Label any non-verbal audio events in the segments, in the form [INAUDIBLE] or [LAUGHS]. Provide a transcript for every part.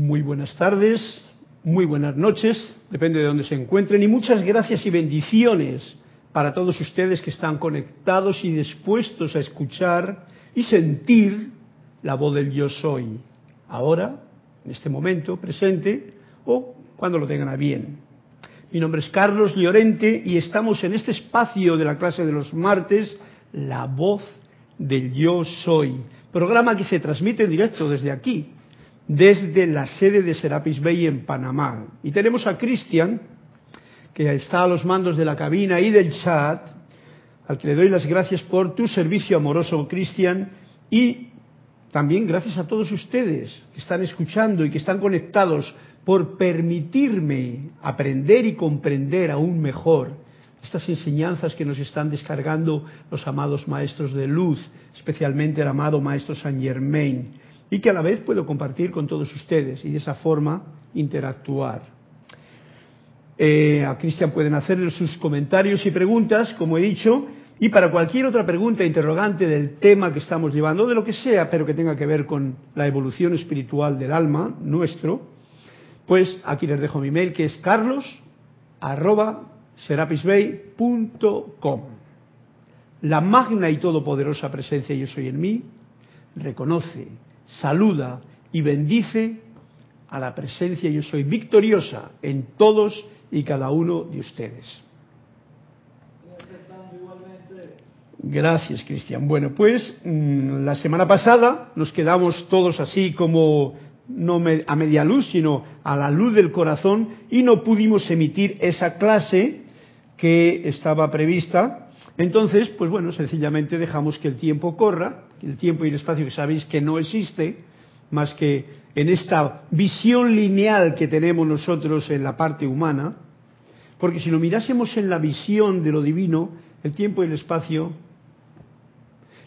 Muy buenas tardes, muy buenas noches, depende de dónde se encuentren, y muchas gracias y bendiciones para todos ustedes que están conectados y dispuestos a escuchar y sentir la voz del yo soy, ahora, en este momento presente, o cuando lo tengan a bien. Mi nombre es Carlos Llorente y estamos en este espacio de la clase de los martes, La voz del yo soy, programa que se transmite en directo desde aquí, desde la sede de Serapis Bay en Panamá. Y tenemos a Cristian, que está a los mandos de la cabina y del chat, al que le doy las gracias por tu servicio amoroso, Cristian, y también gracias a todos ustedes que están escuchando y que están conectados por permitirme aprender y comprender aún mejor estas enseñanzas que nos están descargando los amados maestros de luz, especialmente el amado maestro Saint Germain, y que a la vez puedo compartir con todos ustedes y de esa forma interactuar. Eh, a Cristian pueden hacerle sus comentarios y preguntas, como he dicho, y para cualquier otra pregunta interrogante del tema que estamos llevando, de lo que sea, pero que tenga que ver con la evolución espiritual del alma nuestro, pues aquí les dejo mi mail que es carlos La magna y todopoderosa presencia yo soy en mí reconoce, saluda y bendice a la presencia yo soy victoriosa en todos y cada uno de ustedes. Gracias, Cristian. Bueno, pues mm, la semana pasada nos quedamos todos así como no a media luz, sino a la luz del corazón y no pudimos emitir esa clase que estaba prevista. Entonces, pues bueno, sencillamente dejamos que el tiempo corra, el tiempo y el espacio que sabéis que no existe, más que en esta visión lineal que tenemos nosotros en la parte humana, porque si lo mirásemos en la visión de lo divino, el tiempo y el espacio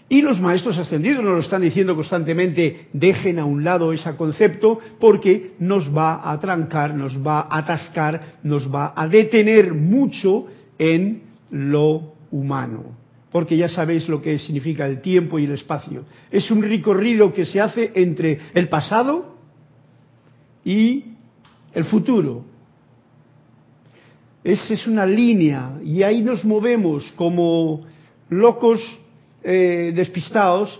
y los maestros ascendidos nos lo están diciendo constantemente, dejen a un lado ese concepto porque nos va a trancar, nos va a atascar, nos va a detener mucho en lo humano. Porque ya sabéis lo que significa el tiempo y el espacio. Es un recorrido que se hace entre el pasado y el futuro. Esa es una línea y ahí nos movemos como locos eh, despistados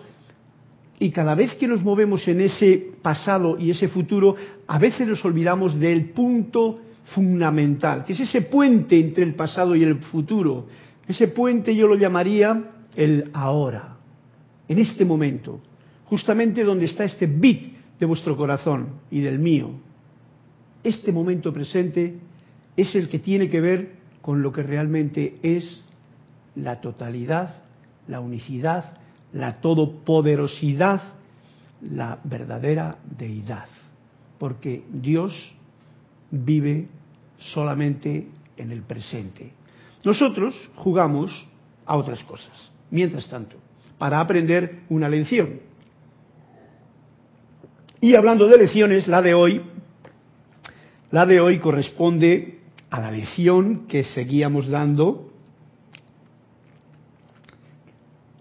y cada vez que nos movemos en ese pasado y ese futuro, a veces nos olvidamos del punto fundamental, que es ese puente entre el pasado y el futuro. Ese puente yo lo llamaría el ahora, en este momento, justamente donde está este bit de vuestro corazón y del mío. Este momento presente es el que tiene que ver con lo que realmente es la totalidad la unicidad, la todopoderosidad, la verdadera deidad. Porque Dios vive solamente en el presente. Nosotros jugamos a otras cosas, mientras tanto, para aprender una lección. Y hablando de lecciones, la de hoy, la de hoy corresponde a la lección que seguíamos dando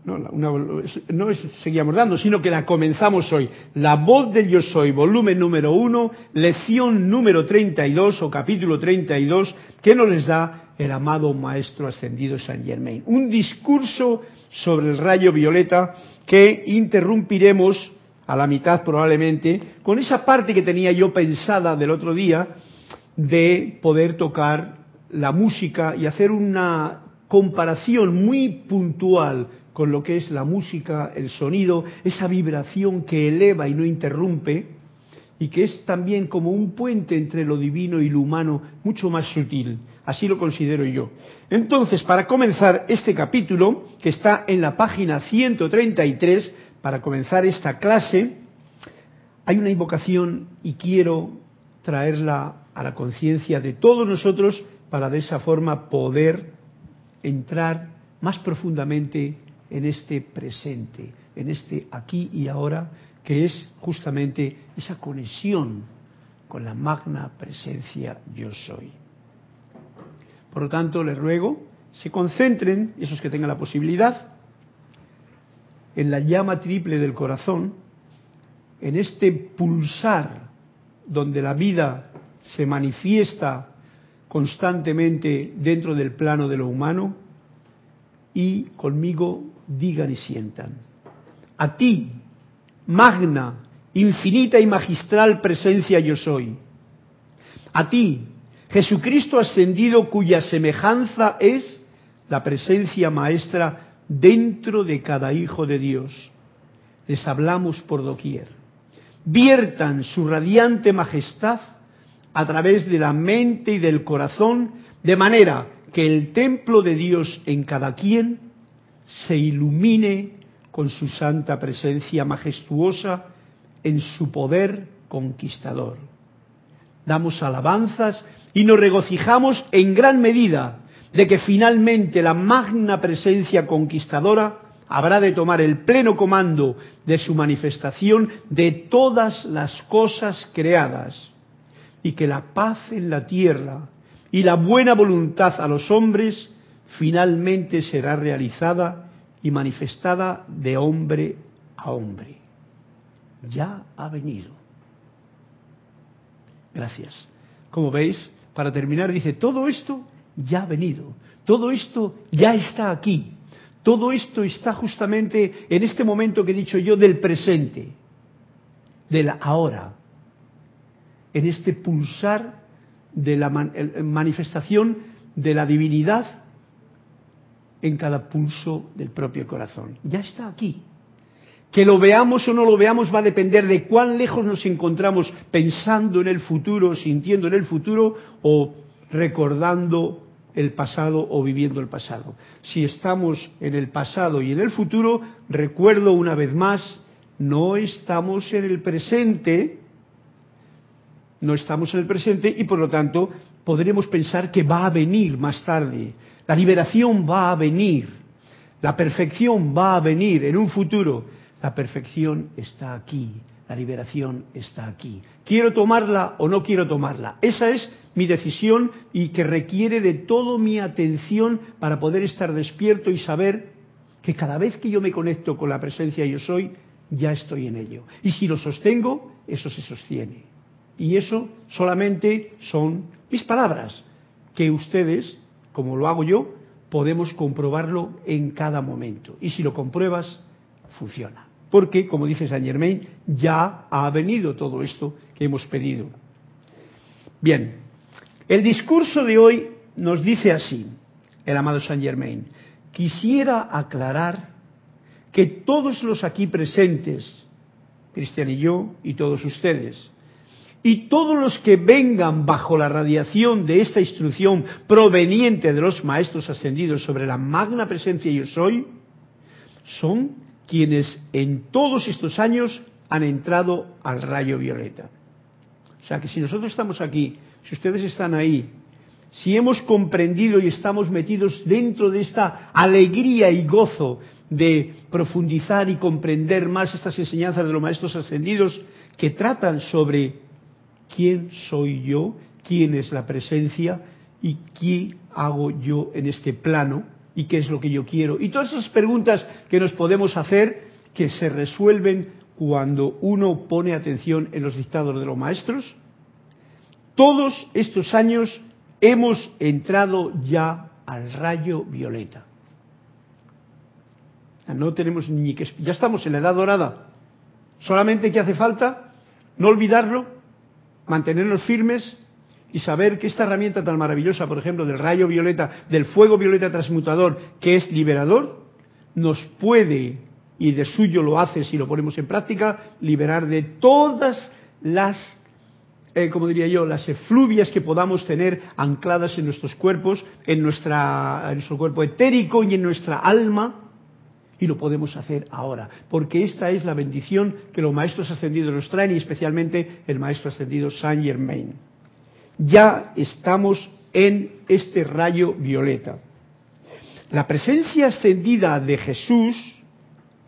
no, no es, seguíamos dando, sino que la comenzamos hoy. La voz del yo soy, volumen número uno, lección número 32 o capítulo 32, que nos les da el amado Maestro Ascendido San Germain. Un discurso sobre el rayo violeta que interrumpiremos a la mitad probablemente con esa parte que tenía yo pensada del otro día de poder tocar la música y hacer una comparación muy puntual con lo que es la música, el sonido, esa vibración que eleva y no interrumpe, y que es también como un puente entre lo divino y lo humano mucho más sutil. Así lo considero yo. Entonces, para comenzar este capítulo, que está en la página 133, para comenzar esta clase, hay una invocación y quiero traerla a la conciencia de todos nosotros para de esa forma poder entrar más profundamente en este presente, en este aquí y ahora, que es justamente esa conexión con la magna presencia yo soy. Por lo tanto, les ruego, se concentren, esos que tengan la posibilidad, en la llama triple del corazón, en este pulsar donde la vida se manifiesta constantemente dentro del plano de lo humano, y conmigo digan y sientan. A ti, magna, infinita y magistral presencia yo soy. A ti, Jesucristo ascendido cuya semejanza es la presencia maestra dentro de cada hijo de Dios. Les hablamos por doquier. Viertan su radiante majestad a través de la mente y del corazón, de manera que el templo de Dios en cada quien se ilumine con su santa presencia majestuosa en su poder conquistador. Damos alabanzas y nos regocijamos en gran medida de que finalmente la magna presencia conquistadora habrá de tomar el pleno comando de su manifestación de todas las cosas creadas y que la paz en la tierra y la buena voluntad a los hombres finalmente será realizada y manifestada de hombre a hombre. Ya ha venido. Gracias. Como veis, para terminar dice, todo esto ya ha venido, todo esto ya está aquí, todo esto está justamente en este momento que he dicho yo del presente, del ahora, en este pulsar de la manifestación de la divinidad en cada pulso del propio corazón. Ya está aquí. Que lo veamos o no lo veamos va a depender de cuán lejos nos encontramos pensando en el futuro, sintiendo en el futuro o recordando el pasado o viviendo el pasado. Si estamos en el pasado y en el futuro, recuerdo una vez más, no estamos en el presente, no estamos en el presente y por lo tanto podremos pensar que va a venir más tarde. La liberación va a venir. La perfección va a venir en un futuro. La perfección está aquí. La liberación está aquí. ¿Quiero tomarla o no quiero tomarla? Esa es mi decisión y que requiere de toda mi atención para poder estar despierto y saber que cada vez que yo me conecto con la presencia yo soy, ya estoy en ello. Y si lo sostengo, eso se sostiene. Y eso solamente son mis palabras, que ustedes, como lo hago yo, podemos comprobarlo en cada momento. Y si lo compruebas, funciona. Porque, como dice Saint Germain, ya ha venido todo esto que hemos pedido. Bien, el discurso de hoy nos dice así, el amado Saint Germain, quisiera aclarar que todos los aquí presentes, Cristian y yo y todos ustedes, y todos los que vengan bajo la radiación de esta instrucción proveniente de los maestros ascendidos sobre la magna presencia yo soy, son quienes en todos estos años han entrado al rayo violeta. O sea que si nosotros estamos aquí, si ustedes están ahí, si hemos comprendido y estamos metidos dentro de esta alegría y gozo de profundizar y comprender más estas enseñanzas de los maestros ascendidos que tratan sobre quién soy yo, quién es la presencia y qué hago yo en este plano y qué es lo que yo quiero. Y todas esas preguntas que nos podemos hacer que se resuelven cuando uno pone atención en los dictados de los maestros. Todos estos años hemos entrado ya al rayo violeta. No tenemos ni que ya estamos en la edad dorada. Solamente que hace falta no olvidarlo mantenernos firmes y saber que esta herramienta tan maravillosa, por ejemplo, del rayo violeta, del fuego violeta transmutador, que es liberador, nos puede, y de suyo lo hace si lo ponemos en práctica, liberar de todas las, eh, como diría yo, las efluvias que podamos tener ancladas en nuestros cuerpos, en, nuestra, en nuestro cuerpo etérico y en nuestra alma, y lo podemos hacer ahora, porque esta es la bendición que los maestros ascendidos nos traen y especialmente el maestro ascendido Saint Germain. Ya estamos en este rayo violeta. La presencia ascendida de Jesús,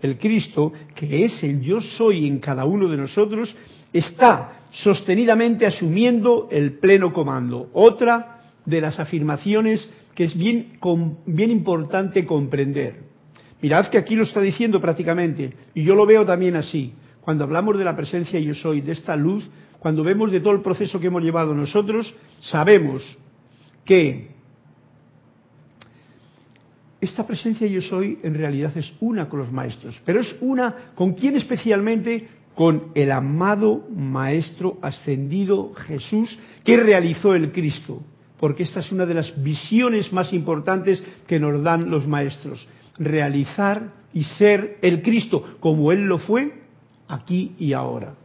el Cristo, que es el yo soy en cada uno de nosotros, está sostenidamente asumiendo el pleno comando. Otra de las afirmaciones que es bien, importante comprender. Mirad que aquí lo está diciendo prácticamente, y yo lo veo también así. Cuando hablamos de la presencia yo soy, de esta luz, cuando vemos de todo el proceso que hemos llevado nosotros, sabemos que esta presencia yo soy en realidad es una con los maestros, pero es una con quién especialmente con el amado Maestro ascendido Jesús que realizó el Cristo, porque esta es una de las visiones más importantes que nos dan los maestros, realizar y ser el Cristo como Él lo fue aquí y ahora.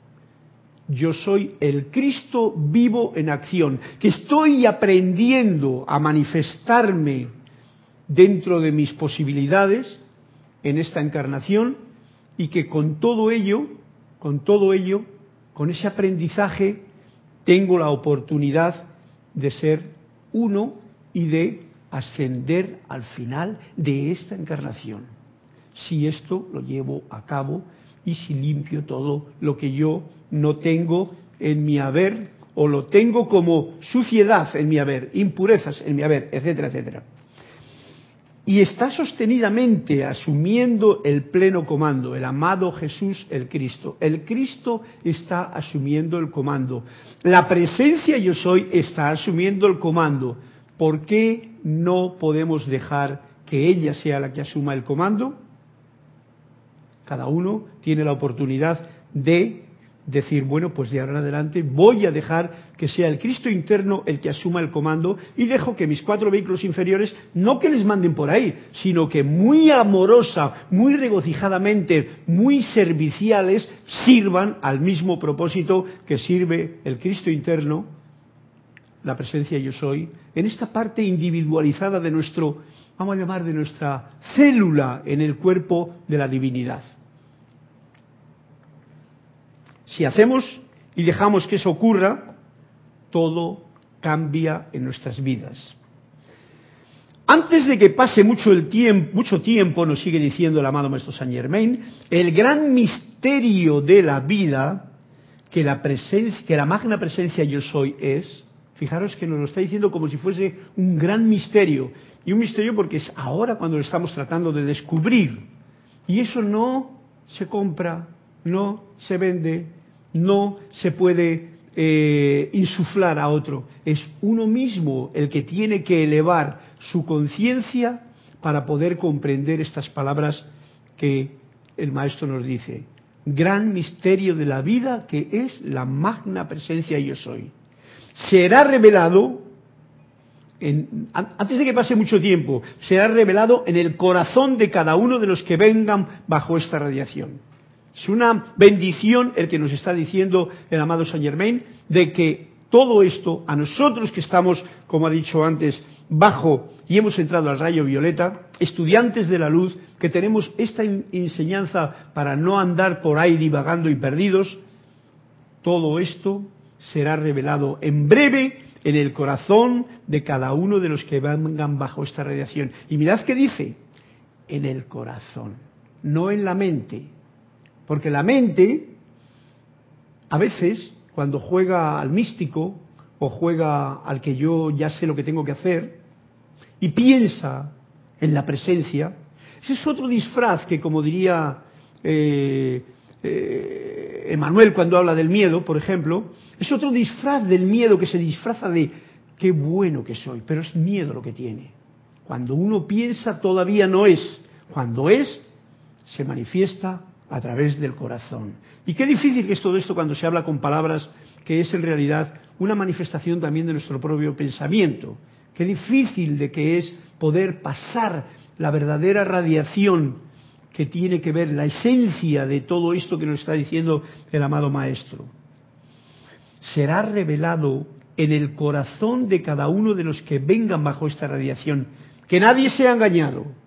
Yo soy el Cristo vivo en acción, que estoy aprendiendo a manifestarme dentro de mis posibilidades en esta encarnación y que con todo ello con todo ello, con ese aprendizaje, tengo la oportunidad de ser uno y de ascender al final de esta encarnación. Si esto lo llevo a cabo y si limpio todo lo que yo no tengo en mi haber o lo tengo como suciedad en mi haber, impurezas en mi haber, etcétera, etcétera y está sostenidamente asumiendo el pleno comando, el amado Jesús el Cristo. El Cristo está asumiendo el comando. La presencia yo soy está asumiendo el comando. ¿Por qué no podemos dejar que ella sea la que asuma el comando? Cada uno tiene la oportunidad de decir, bueno, pues de ahora en adelante voy a dejar que sea el Cristo interno el que asuma el comando y dejo que mis cuatro vehículos inferiores, no que les manden por ahí, sino que muy amorosa, muy regocijadamente, muy serviciales, sirvan al mismo propósito que sirve el Cristo interno, la presencia yo soy, en esta parte individualizada de nuestro, vamos a llamar, de nuestra célula en el cuerpo de la divinidad. Si hacemos y dejamos que eso ocurra, todo cambia en nuestras vidas. Antes de que pase mucho, el tiempo, mucho tiempo, nos sigue diciendo el amado Maestro Saint Germain, el gran misterio de la vida que la, que la magna presencia yo soy es, fijaros que nos lo está diciendo como si fuese un gran misterio, y un misterio porque es ahora cuando lo estamos tratando de descubrir, y eso no se compra, no se vende, no se puede eh, insuflar a otro, es uno mismo el que tiene que elevar su conciencia para poder comprender estas palabras que el maestro nos dice. Gran misterio de la vida que es la magna presencia yo soy. Será revelado, antes de que pase mucho tiempo, será revelado en el corazón de cada uno de los que vengan bajo esta radiación. Es una bendición el que nos está diciendo el amado Saint Germain de que todo esto, a nosotros que estamos, como ha dicho antes, bajo y hemos entrado al rayo violeta, estudiantes de la luz, que tenemos esta enseñanza para no andar por ahí divagando y perdidos, todo esto será revelado en breve en el corazón de cada uno de los que vengan bajo esta radiación. Y mirad qué dice, en el corazón, no en la mente, porque la mente, a veces, cuando juega al místico o juega al que yo ya sé lo que tengo que hacer, y piensa en la presencia, ese es otro disfraz que, como diría eh, eh, Emanuel cuando habla del miedo, por ejemplo, es otro disfraz del miedo que se disfraza de qué bueno que soy, pero es miedo lo que tiene. Cuando uno piensa todavía no es, cuando es, se manifiesta a través del corazón. Y qué difícil que es todo esto cuando se habla con palabras que es en realidad una manifestación también de nuestro propio pensamiento. Qué difícil de que es poder pasar la verdadera radiación que tiene que ver la esencia de todo esto que nos está diciendo el amado Maestro. Será revelado en el corazón de cada uno de los que vengan bajo esta radiación. Que nadie sea engañado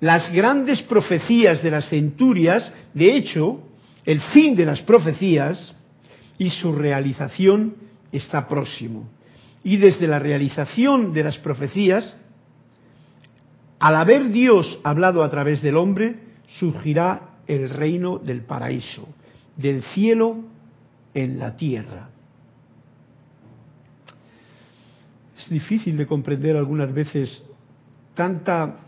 las grandes profecías de las centurias, de hecho, el fin de las profecías y su realización está próximo. Y desde la realización de las profecías, al haber Dios hablado a través del hombre, surgirá el reino del paraíso, del cielo en la tierra. Es difícil de comprender algunas veces tanta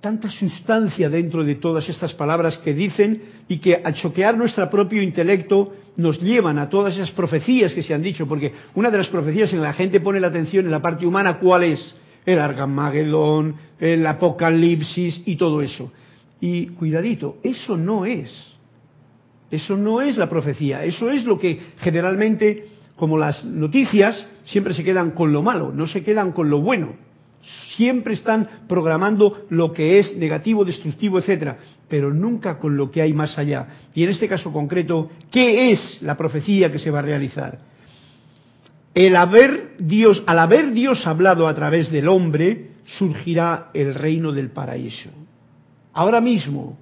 tanta sustancia dentro de todas estas palabras que dicen y que al choquear nuestro propio intelecto nos llevan a todas esas profecías que se han dicho, porque una de las profecías en la gente pone la atención en la parte humana, ¿cuál es? El Argamagedón, el Apocalipsis y todo eso. Y cuidadito, eso no es. Eso no es la profecía, eso es lo que generalmente, como las noticias, siempre se quedan con lo malo, no se quedan con lo bueno. Siempre están programando lo que es negativo, destructivo, etcétera, pero nunca con lo que hay más allá. Y en este caso concreto, ¿qué es la profecía que se va a realizar? El haber Dios, al haber Dios hablado a través del hombre, surgirá el reino del paraíso. Ahora mismo,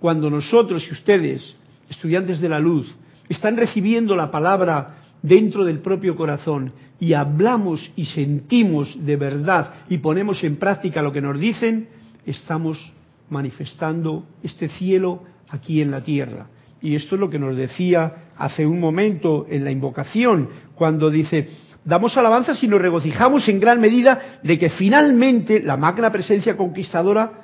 cuando nosotros y ustedes, estudiantes de la luz, están recibiendo la palabra dentro del propio corazón y hablamos y sentimos de verdad y ponemos en práctica lo que nos dicen, estamos manifestando este cielo aquí en la tierra. Y esto es lo que nos decía hace un momento en la invocación, cuando dice, damos alabanzas y nos regocijamos en gran medida de que finalmente la magna presencia conquistadora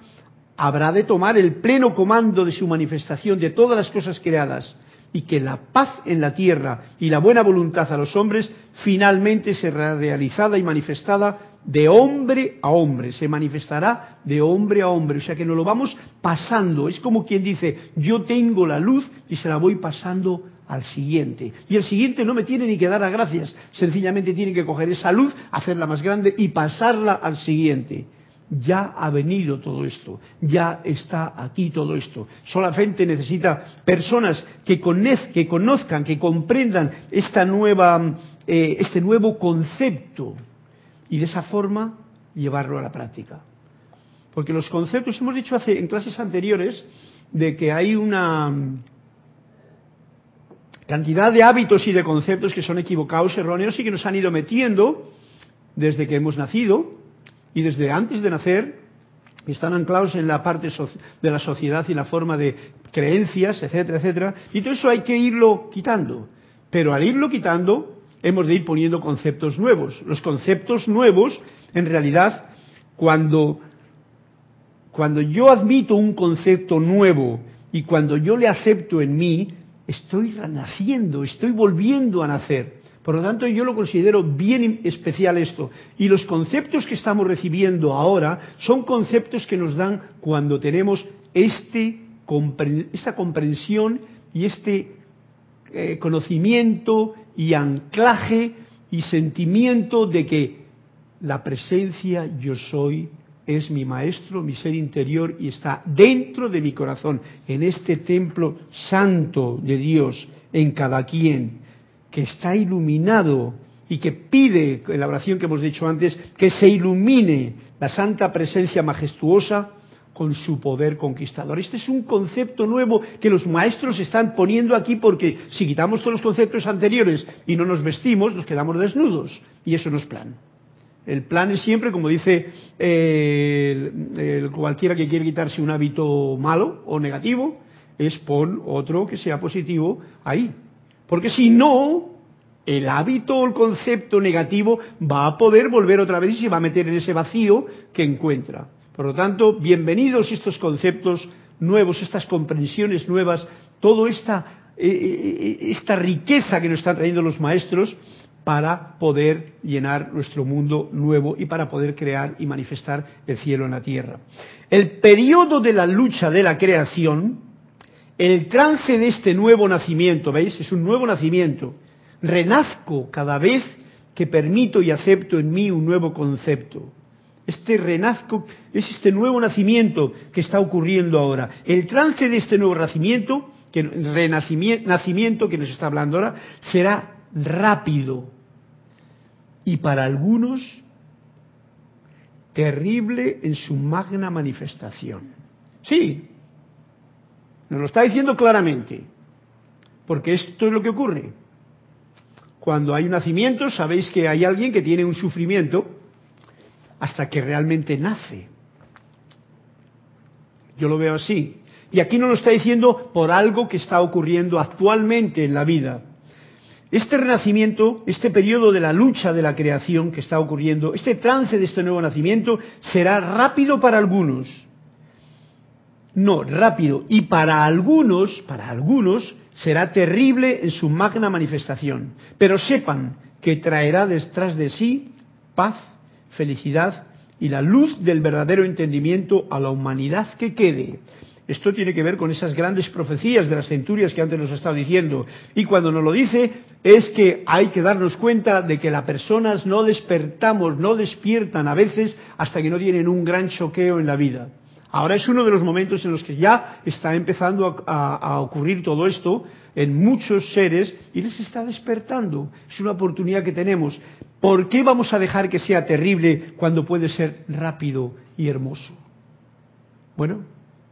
habrá de tomar el pleno comando de su manifestación de todas las cosas creadas y que la paz en la tierra y la buena voluntad a los hombres finalmente será realizada y manifestada de hombre a hombre, se manifestará de hombre a hombre, o sea que nos lo vamos pasando, es como quien dice, yo tengo la luz y se la voy pasando al siguiente. Y el siguiente no me tiene ni que dar las gracias, sencillamente tiene que coger esa luz, hacerla más grande y pasarla al siguiente. Ya ha venido todo esto, ya está aquí todo esto. Solamente necesita personas que, conozcan, que comprendan esta nueva, eh, este nuevo concepto y de esa forma llevarlo a la práctica. Porque los conceptos, hemos dicho hace, en clases anteriores, de que hay una cantidad de hábitos y de conceptos que son equivocados, erróneos y que nos han ido metiendo desde que hemos nacido y desde antes de nacer están anclados en la parte de la sociedad y la forma de creencias, etcétera, etcétera. Y todo eso hay que irlo quitando. Pero al irlo quitando, hemos de ir poniendo conceptos nuevos. Los conceptos nuevos, en realidad, cuando, cuando yo admito un concepto nuevo y cuando yo le acepto en mí, estoy renaciendo, estoy volviendo a nacer. Por lo tanto, yo lo considero bien especial esto. Y los conceptos que estamos recibiendo ahora son conceptos que nos dan cuando tenemos este, esta comprensión y este eh, conocimiento y anclaje y sentimiento de que la presencia yo soy es mi maestro, mi ser interior y está dentro de mi corazón, en este templo santo de Dios, en cada quien que está iluminado y que pide, en la oración que hemos dicho antes, que se ilumine la santa presencia majestuosa con su poder conquistador. Este es un concepto nuevo que los maestros están poniendo aquí porque si quitamos todos los conceptos anteriores y no nos vestimos, nos quedamos desnudos. Y eso no es plan. El plan es siempre, como dice eh, cualquiera que quiere quitarse un hábito malo o negativo, es pon otro que sea positivo ahí. Porque si no, el hábito o el concepto negativo va a poder volver otra vez y se va a meter en ese vacío que encuentra. Por lo tanto, bienvenidos estos conceptos nuevos, estas comprensiones nuevas, toda esta, eh, eh, esta riqueza que nos están trayendo los maestros para poder llenar nuestro mundo nuevo y para poder crear y manifestar el cielo en la tierra. El periodo de la lucha de la creación el trance de este nuevo nacimiento, ¿veis? Es un nuevo nacimiento. Renazco cada vez que permito y acepto en mí un nuevo concepto. Este renazco es este nuevo nacimiento que está ocurriendo ahora. El trance de este nuevo nacimiento, que, renacimiento, nacimiento que nos está hablando ahora, será rápido y para algunos terrible en su magna manifestación. Sí, nos lo está diciendo claramente. Porque esto es lo que ocurre. Cuando hay un nacimiento, sabéis que hay alguien que tiene un sufrimiento hasta que realmente nace. Yo lo veo así. Y aquí nos lo está diciendo por algo que está ocurriendo actualmente en la vida. Este renacimiento, este periodo de la lucha de la creación que está ocurriendo, este trance de este nuevo nacimiento será rápido para algunos No, rápido. Y para algunos, para algunos, será terrible en su magna manifestación. Pero sepan que traerá detrás de sí paz, felicidad y la luz del verdadero entendimiento a la humanidad que quede. Esto tiene que ver con esas grandes profecías de las centurias que antes nos ha estado diciendo. Y cuando nos lo dice es que hay que darnos cuenta de que las personas no despertamos, no despiertan a veces hasta que no tienen un gran choqueo en la vida. Ahora es uno de los momentos en los que ya está empezando a, ocurrir todo esto en muchos seres y les está despertando. Es una oportunidad que tenemos. ¿Por qué vamos a dejar que sea terrible cuando puede ser rápido y hermoso? Bueno,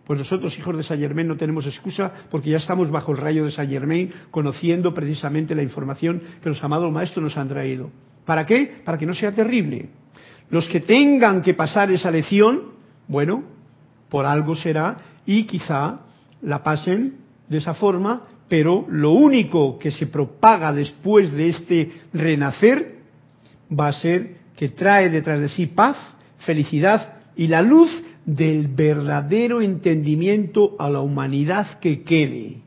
pues nosotros, hijos de Saint Germain, no tenemos excusa porque ya estamos bajo el rayo de Saint Germain, conociendo precisamente la información que los amados maestros nos han traído. ¿Para qué? Para que no sea terrible. Los que tengan que pasar esa lección, bueno, por algo será y quizá la pasen de esa forma, pero lo único que se propaga después de este renacer va a ser que trae detrás de sí paz, felicidad y la luz del verdadero entendimiento a la humanidad que quede,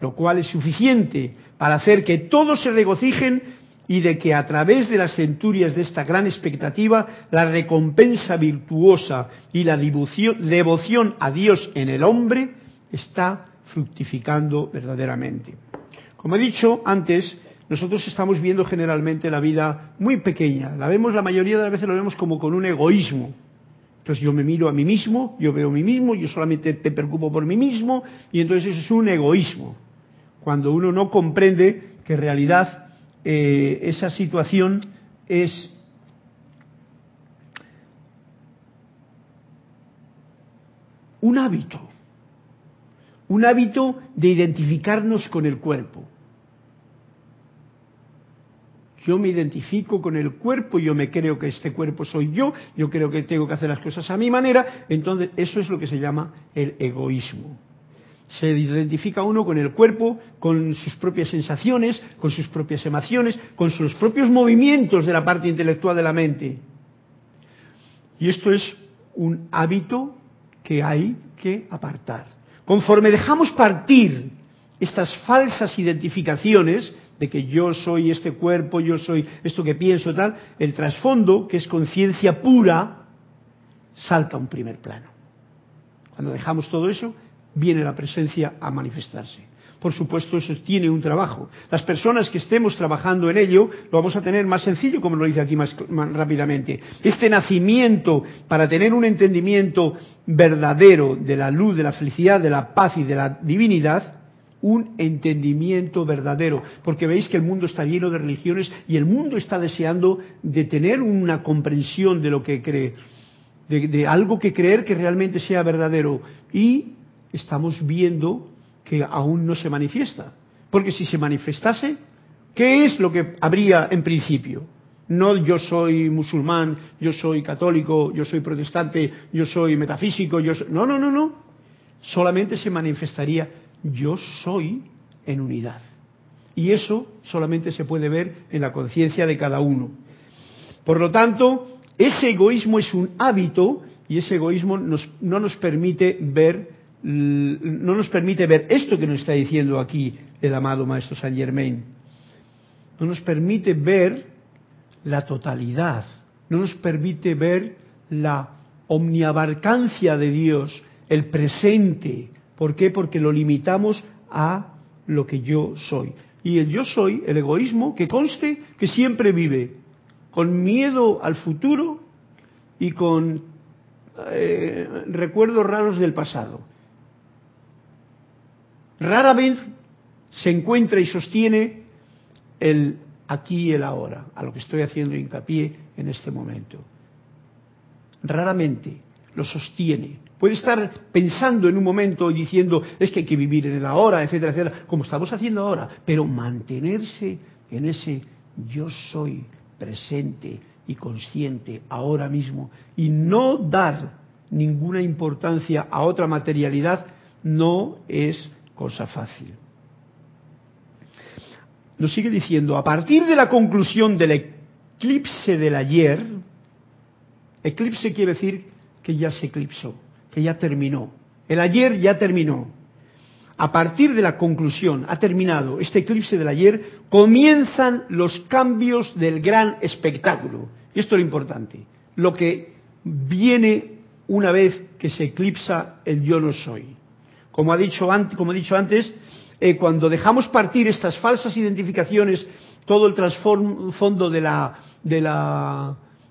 lo cual es suficiente para hacer que todos se regocijen y de que a través de las centurias de esta gran expectativa la recompensa virtuosa y la devoción a Dios en el hombre está fructificando verdaderamente. Como he dicho antes, nosotros estamos viendo generalmente la vida muy pequeña, la vemos la mayoría de las veces lo vemos como con un egoísmo, entonces yo me miro a mí mismo, yo veo a mí mismo, yo solamente te preocupo por mí mismo, y entonces eso es un egoísmo. Cuando uno no comprende que en realidad eh, esa situación es un hábito, un hábito de identificarnos con el cuerpo. Yo me identifico con el cuerpo, yo me creo que este cuerpo soy yo, yo creo que tengo que hacer las cosas a mi manera, entonces eso es lo que se llama el egoísmo. Se identifica uno con el cuerpo, con sus propias sensaciones, con sus propias emociones, con sus propios movimientos de la parte intelectual de la mente. Y esto es un hábito que hay que apartar. Conforme dejamos partir estas falsas identificaciones, de que yo soy este cuerpo, yo soy esto que pienso, tal, el trasfondo, que es conciencia pura, salta a un primer plano. Cuando dejamos todo eso, viene la presencia a manifestarse. Por supuesto, eso tiene un trabajo. Las personas que estemos trabajando en ello, lo vamos a tener más sencillo, como lo dice aquí más, rápidamente. Este nacimiento, para tener un entendimiento verdadero de la luz, de la felicidad, de la paz y de la divinidad, un entendimiento verdadero, porque veis que el mundo está lleno de religiones y el mundo está deseando de tener una comprensión de lo que cree, de, algo que creer que realmente sea verdadero y estamos viendo que aún no se manifiesta, porque si se manifestase, ¿qué es lo que habría en principio? No yo soy musulmán, yo soy católico, yo soy protestante, yo soy metafísico, yo soy... no, no, no, no. Solamente se manifestaría yo soy en unidad. Y eso solamente se puede ver en la conciencia de cada uno. Por lo tanto, ese egoísmo es un hábito y ese egoísmo no nos permite ver no nos permite ver esto que nos está diciendo aquí el amado maestro Saint Germain. No nos permite ver la totalidad, no nos permite ver la omniabarcancia de Dios, el presente, ¿Por qué? Porque lo limitamos a lo que yo soy. Y el yo soy, el egoísmo, que conste que siempre vive con miedo al futuro y con eh, recuerdos raros del pasado. Rara vez se encuentra y sostiene el aquí y el ahora, a lo que estoy haciendo hincapié en este momento. Raramente lo sostiene. Puede estar pensando en un momento y diciendo, es que hay que vivir en el ahora, etcétera, etcétera, como estamos haciendo ahora, pero mantenerse en ese yo soy presente y consciente ahora mismo y no dar ninguna importancia a otra materialidad no es cosa fácil. Nos sigue diciendo, a partir de la conclusión del eclipse del ayer, eclipse quiere decir que ya se eclipsó, que ya terminó, El ayer ya terminó. A partir de la conclusión, ha terminado este eclipse del ayer, comienzan los cambios del gran espectáculo. Y esto es lo importante. Lo que viene una vez que se eclipsa el yo no soy. Como, ha dicho como he dicho antes, eh, cuando dejamos partir estas falsas identificaciones, todo el trasfondo de de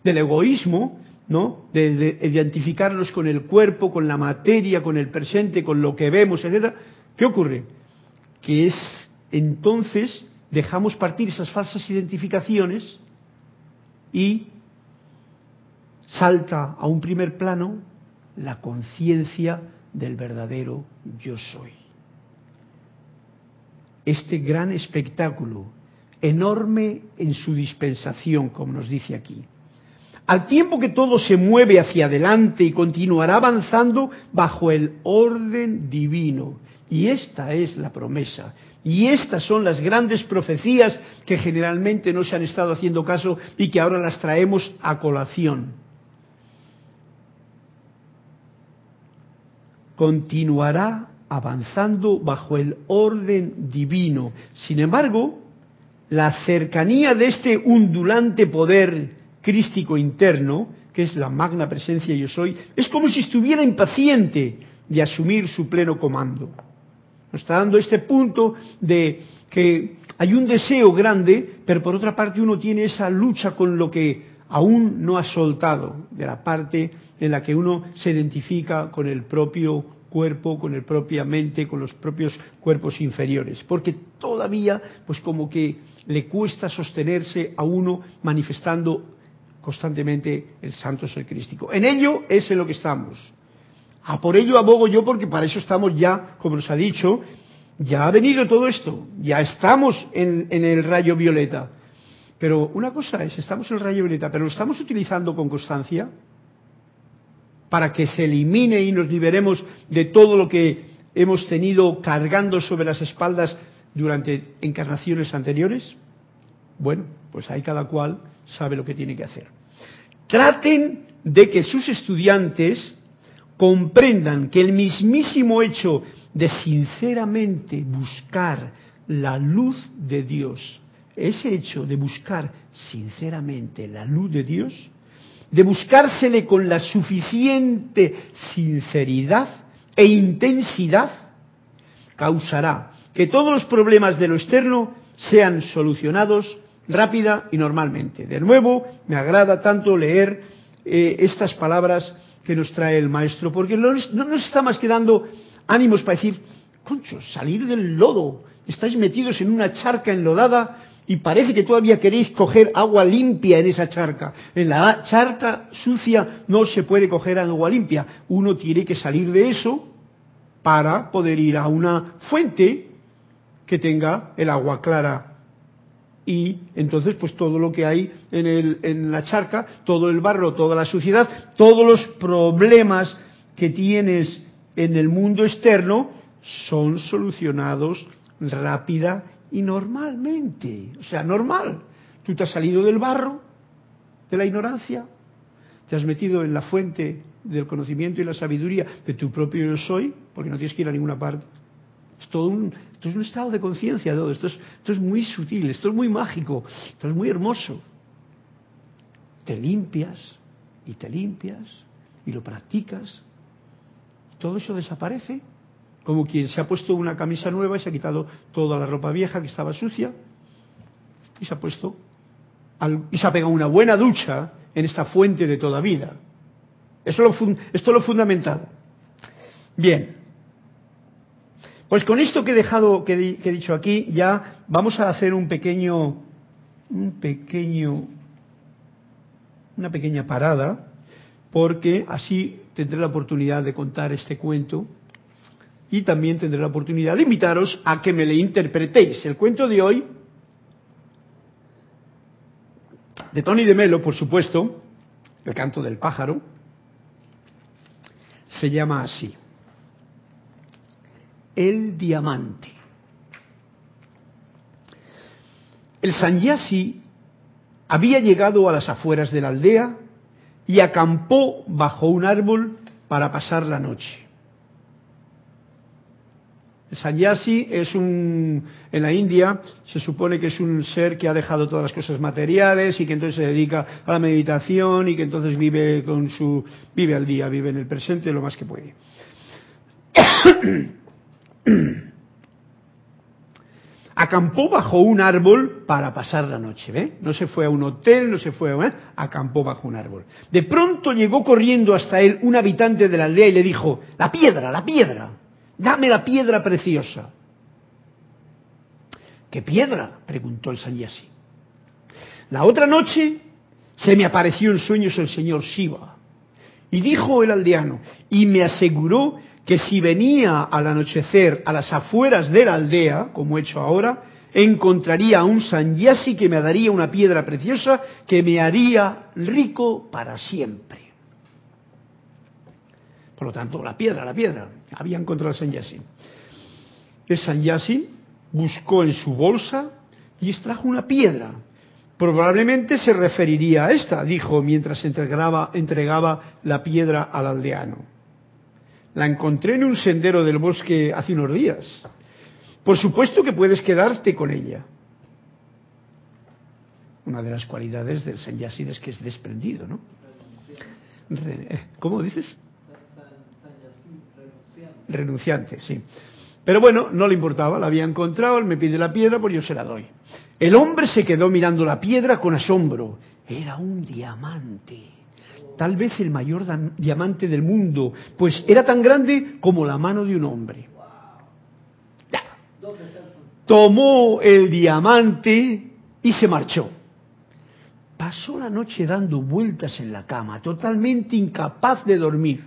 del egoísmo, ¿no? De, identificarnos con el cuerpo, con la materia, con el presente, con lo que vemos, etcétera. ¿Qué ocurre? Que es entonces dejamos partir esas falsas identificaciones y salta a un primer plano la conciencia del verdadero yo soy. Este gran espectáculo, enorme en su dispensación, como nos dice aquí, al tiempo que todo se mueve hacia adelante y continuará avanzando bajo el orden divino. Y esta es la promesa. Y estas son las grandes profecías que generalmente no se han estado haciendo caso y que ahora las traemos a colación. Continuará avanzando bajo el orden divino. Sin embargo, la cercanía de este undulante poder crístico interno, que es la magna presencia yo soy, es como si estuviera impaciente de asumir su pleno comando. Nos está dando este punto de que hay un deseo grande, pero por otra parte uno tiene esa lucha con lo que aún no ha soltado, de la parte en la que uno se identifica con el propio cuerpo, con el propia mente, con los propios cuerpos inferiores, porque todavía pues como que le cuesta sostenerse a uno manifestando constantemente el santo ser crístico. En ello es en lo que estamos. A por ello abogo yo porque para eso estamos ya, como nos ha dicho, ya ha venido todo esto, ya estamos en, en el rayo violeta. Pero una cosa es, estamos en el rayo violeta, pero lo estamos utilizando con constancia para que se elimine y nos liberemos de todo lo que hemos tenido cargando sobre las espaldas durante encarnaciones anteriores. Bueno, pues ahí cada cual sabe lo que tiene que hacer. Traten de que sus estudiantes comprendan que el mismísimo hecho de sinceramente buscar la luz de Dios, ese hecho de buscar sinceramente la luz de Dios, de buscársele con la suficiente sinceridad e intensidad, causará que todos los problemas de lo externo sean solucionados rápida y normalmente. De nuevo, me agrada tanto leer eh, estas palabras que nos trae el maestro, porque no, nos está más que dando ánimos para decir, concho, salir del lodo, estáis metidos en una charca enlodada y parece que todavía queréis coger agua limpia en esa charca. En la charca sucia no se puede coger agua limpia. Uno tiene que salir de eso para poder ir a una fuente que tenga el agua clara y entonces pues todo lo que hay en, el, en la charca, todo el barro, toda la suciedad, todos los problemas que tienes en el mundo externo son solucionados rápida y normalmente. O sea, normal. Tú te has salido del barro, de la ignorancia, te has metido en la fuente del conocimiento y la sabiduría de tu propio yo soy, porque no tienes que ir a ninguna parte. Es todo un, esto es un estado de conciencia, todo. Esto es, esto es muy sutil, esto es muy mágico, esto es muy hermoso. Te limpias y te limpias y lo practicas. Todo eso desaparece, como quien se ha puesto una camisa nueva y se ha quitado toda la ropa vieja que estaba sucia y se ha puesto y se ha pegado una buena ducha en esta fuente de toda vida. Eso esto es lo fundamental. Bien, pues con esto que he dejado, que, he dicho aquí, ya vamos a hacer un pequeño, un pequeño, una pequeña parada, porque así tendré la oportunidad de contar este cuento y también tendré la oportunidad de invitaros a que me le interpretéis. El cuento de hoy, de Tony de Melo, por supuesto, el canto del pájaro, se llama así el diamante. El sanyasi había llegado a las afueras de la aldea y acampó bajo un árbol para pasar la noche. El sanyasi es un, en la India se supone que es un ser que ha dejado todas las cosas materiales y que entonces se dedica a la meditación y que entonces vive con su, vive al día, vive en el presente lo más que puede. [COUGHS] acampó bajo un árbol para pasar la noche, ¿ve? No se fue a un hotel, no se fue a... ¿eh? acampó bajo un árbol. De pronto llegó corriendo hasta él un habitante de la aldea y le dijo, la piedra, la piedra, dame la piedra preciosa. ¿Qué piedra? preguntó el sanyasi. La otra noche se me apareció en sueños el señor Shiva y dijo el aldeano, y me aseguró que si venía al anochecer a las afueras de la aldea, como he hecho ahora, encontraría a un sanyasi que me daría una piedra preciosa que me haría rico para siempre. Por lo tanto, la piedra, la piedra. Había encontrado al sanyasi. El sanyasi buscó en su bolsa y extrajo una piedra. Probablemente se referiría a esta, dijo mientras entregaba, entregaba la piedra al aldeano. La encontré en un sendero del bosque hace unos días. Por supuesto que puedes quedarte con ella. Una de las cualidades del sanyasin es que es desprendido, ¿no? Eh, ¿Cómo dices? Renunciante, sí. Pero bueno, no le importaba, la había encontrado, él me pide la piedra, pues yo se la doy. El hombre se quedó mirando la piedra con asombro. Era un diamante tal vez el mayor diamante del mundo, pues era tan grande como la mano de un hombre. Tomó el diamante y se marchó. Pasó la noche dando vueltas en la cama, totalmente incapaz de dormir.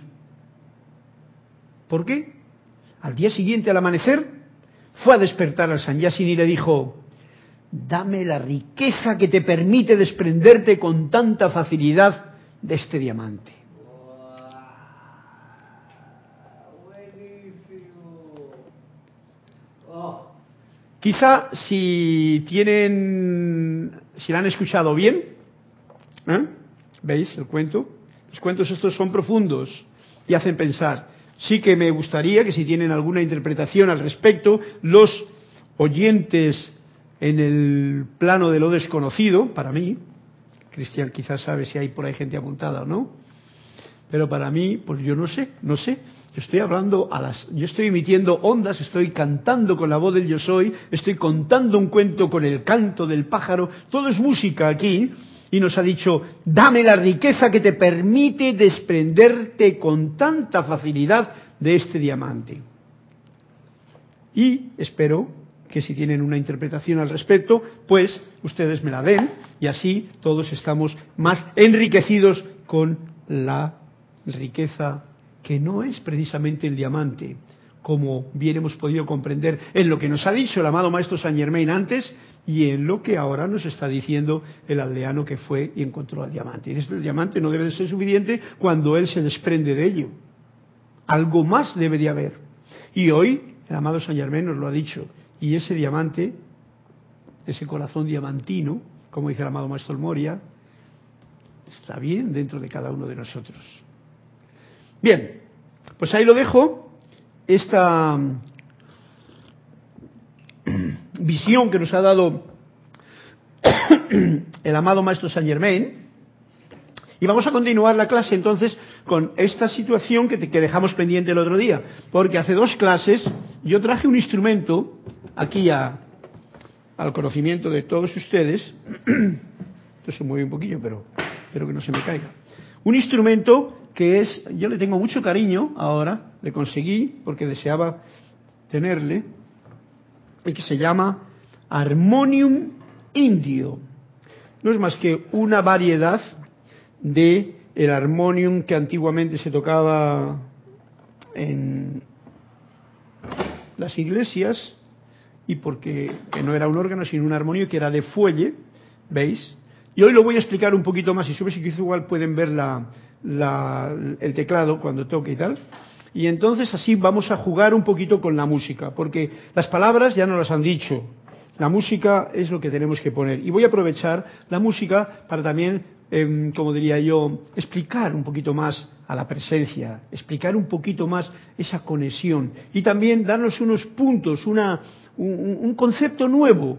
¿Por qué? Al día siguiente, al amanecer, fue a despertar al Sanyasin y le dijo, dame la riqueza que te permite desprenderte con tanta facilidad de este diamante. Quizá si tienen, si la han escuchado bien, ¿eh? ¿veis el cuento? Los cuentos estos son profundos y hacen pensar. Sí que me gustaría que si tienen alguna interpretación al respecto, los oyentes en el plano de lo desconocido, para mí, Cristian quizás sabe si hay por ahí gente apuntada o no. Pero para mí, pues yo no sé, no sé. Yo estoy hablando a las, yo estoy emitiendo ondas, estoy cantando con la voz del yo soy, estoy contando un cuento con el canto del pájaro, todo es música aquí, y nos ha dicho, dame la riqueza que te permite desprenderte con tanta facilidad de este diamante. Y espero que si tienen una interpretación al respecto, pues ustedes me la den y así todos estamos más enriquecidos con la riqueza que no es precisamente el diamante, como bien hemos podido comprender en lo que nos ha dicho el amado maestro Saint Germain antes y en lo que ahora nos está diciendo el aldeano que fue y encontró el diamante. Y el diamante no debe de ser suficiente cuando él se desprende de ello. Algo más debe de haber. Y hoy el amado Saint Germain nos lo ha dicho. Y ese diamante, ese corazón diamantino, como dice el amado Maestro Moria, está bien dentro de cada uno de nosotros. Bien, pues ahí lo dejo, esta visión que nos ha dado [COUGHS] el amado Maestro Saint Germain, y vamos a continuar la clase entonces con esta situación que, dejamos pendiente el otro día, porque hace dos clases yo traje un instrumento aquí al conocimiento de todos ustedes, [COUGHS] esto se mueve un poquillo, pero espero que no se me caiga, un instrumento que es, yo le tengo mucho cariño ahora, le conseguí porque deseaba tenerle, que se llama Harmonium Indio. No es más que una variedad de el armonium que antiguamente se tocaba en las iglesias y porque no era un órgano sino un armonio que era de fuelle, ¿veis? Y hoy lo voy a explicar un poquito más y sobre si igual pueden ver la, el teclado cuando toque y tal. Y entonces así vamos a jugar un poquito con la música, porque las palabras ya no las han dicho. La música es lo que tenemos que poner. Y voy a aprovechar la música para también em, como diría yo, explicar un poquito más a la presencia, explicar un poquito más esa conexión y también darnos unos puntos, una, un concepto nuevo,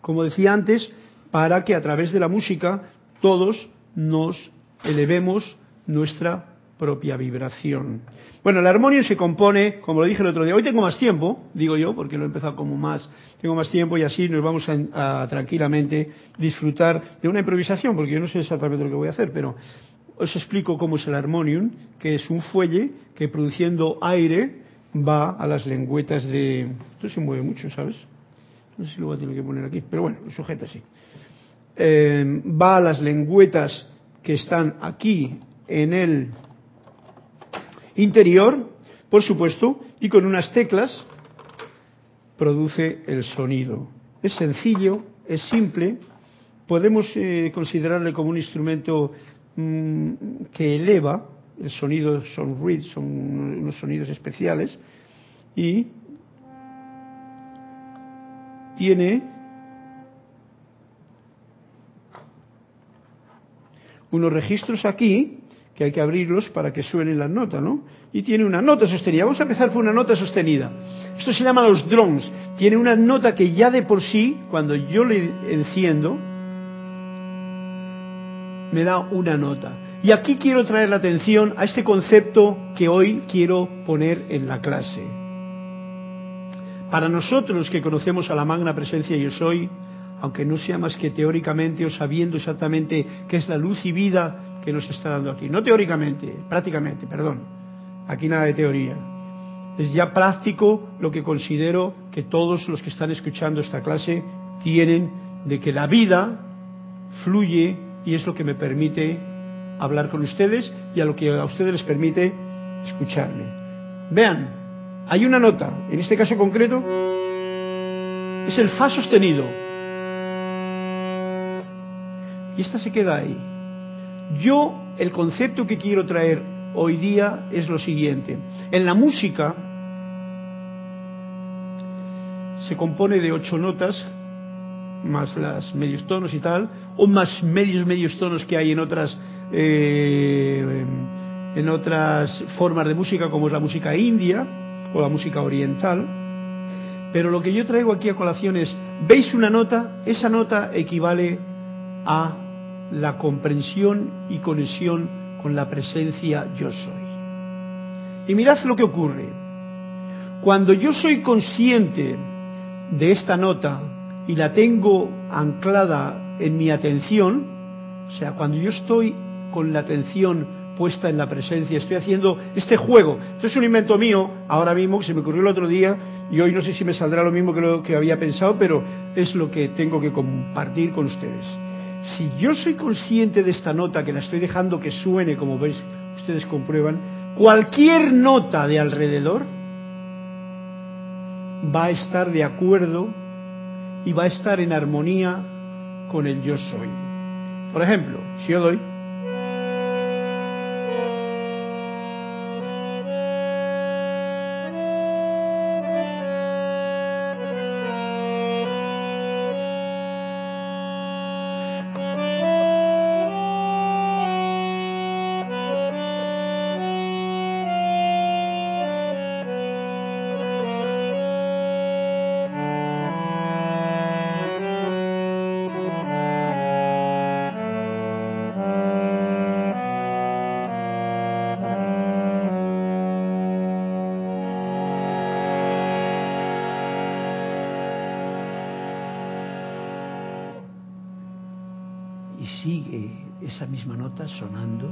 como decía antes, para que a través de la música todos nos elevemos nuestra propia vibración. Bueno, el armonio se compone, como lo dije el otro día, hoy tengo más tiempo, digo yo, porque lo he empezado como más, tengo más tiempo y así nos vamos a, tranquilamente disfrutar de una improvisación, porque yo no sé exactamente lo que voy a hacer, pero os explico cómo es el armonium, que es un fuelle que produciendo aire va a las lengüetas de... Esto se mueve mucho, ¿sabes? No sé si lo voy a tener que poner aquí, pero bueno, lo sujeta así. Eh, va a las lengüetas que están aquí en el interior, por supuesto, y con unas teclas produce el sonido. Es sencillo, es simple, podemos eh, considerarle como un instrumento mm, que eleva, el sonido son reeds, son unos sonidos especiales, y tiene unos registros aquí que hay que abrirlos para que suenen las notas, ¿no? Y tiene una nota sostenida. Vamos a empezar por una nota sostenida. Esto se llama los drones. Tiene una nota que ya de por sí, cuando yo le enciendo, me da una nota. Y aquí quiero traer la atención a este concepto que hoy quiero poner en la clase. Para nosotros que conocemos a la magna presencia yo soy, aunque no sea más que teóricamente o sabiendo exactamente qué es la luz y vida que nos está dando aquí. No teóricamente, prácticamente, perdón. Aquí nada de teoría. Es ya práctico lo que considero que todos los que están escuchando esta clase tienen de que la vida fluye y es lo que me permite hablar con ustedes y a lo que a ustedes les permite escucharme. Vean, hay una nota, en este caso concreto, es el Fa sostenido. Y esta se queda ahí. Yo, el concepto que quiero traer hoy día es lo siguiente. En la música se compone de ocho notas, más las medios tonos y tal, o más medios medios tonos que hay en otras eh, en otras formas de música como es la música india o la música oriental. Pero lo que yo traigo aquí a colación es, ¿veis una nota? Esa nota equivale a la comprensión y conexión con la presencia yo soy. Y mirad lo que ocurre. Cuando yo soy consciente de esta nota y la tengo anclada en mi atención, o sea, cuando yo estoy con la atención puesta en la presencia, estoy haciendo este juego. Esto es un invento mío, ahora mismo, que se me ocurrió el otro día, y hoy no sé si me saldrá lo mismo que lo que había pensado, pero es lo que tengo que compartir con ustedes si yo soy consciente de esta nota, que la estoy dejando que suene, como veis, ustedes comprueban, cualquier nota de alrededor va a estar de acuerdo y va a estar en armonía con el yo soy. Por ejemplo, si yo doy sonando.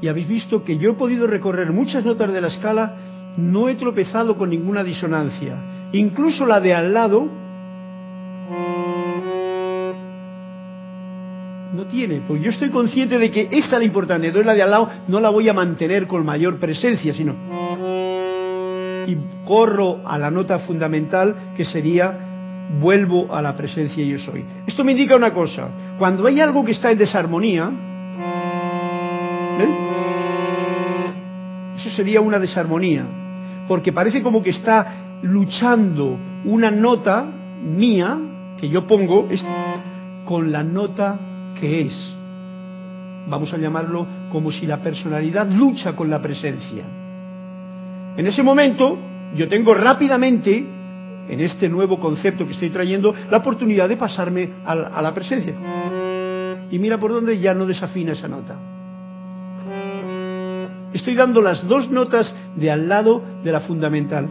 Y habéis visto que yo he podido recorrer muchas notas de la escala, no he tropezado con ninguna disonancia. Incluso la de al lado no tiene, porque yo estoy consciente de que esta es la importante, entonces la de al lado no la voy a mantener con mayor presencia, sino y corro a la nota fundamental que sería vuelvo a la presencia yo soy. Esto me indica una cosa, cuando hay algo que está en desarmonía, eso sería una desarmonía, porque parece como que está luchando una nota mía, que yo pongo, con la nota que es. vamos a llamarlo como si la personalidad lucha con la presencia. En ese momento yo tengo rápidamente, en este nuevo concepto que estoy trayendo, la oportunidad de pasarme a la presencia. Y mira por dónde ya no desafina esa nota. Estoy dando las dos notas de al lado de la fundamental.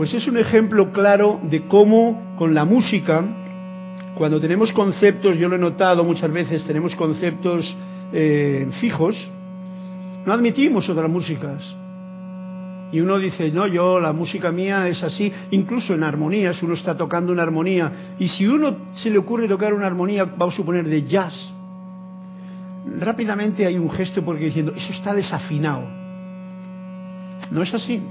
Pues es un ejemplo claro de cómo con la música, cuando tenemos conceptos, yo lo he notado muchas veces, tenemos conceptos eh, fijos, no admitimos otras músicas. Y uno dice, no, yo la música mía es así, incluso en armonías, uno está tocando una armonía, y si uno se le ocurre tocar una armonía, vamos a suponer de jazz, rápidamente hay un gesto porque diciendo, eso está desafinado. No es así.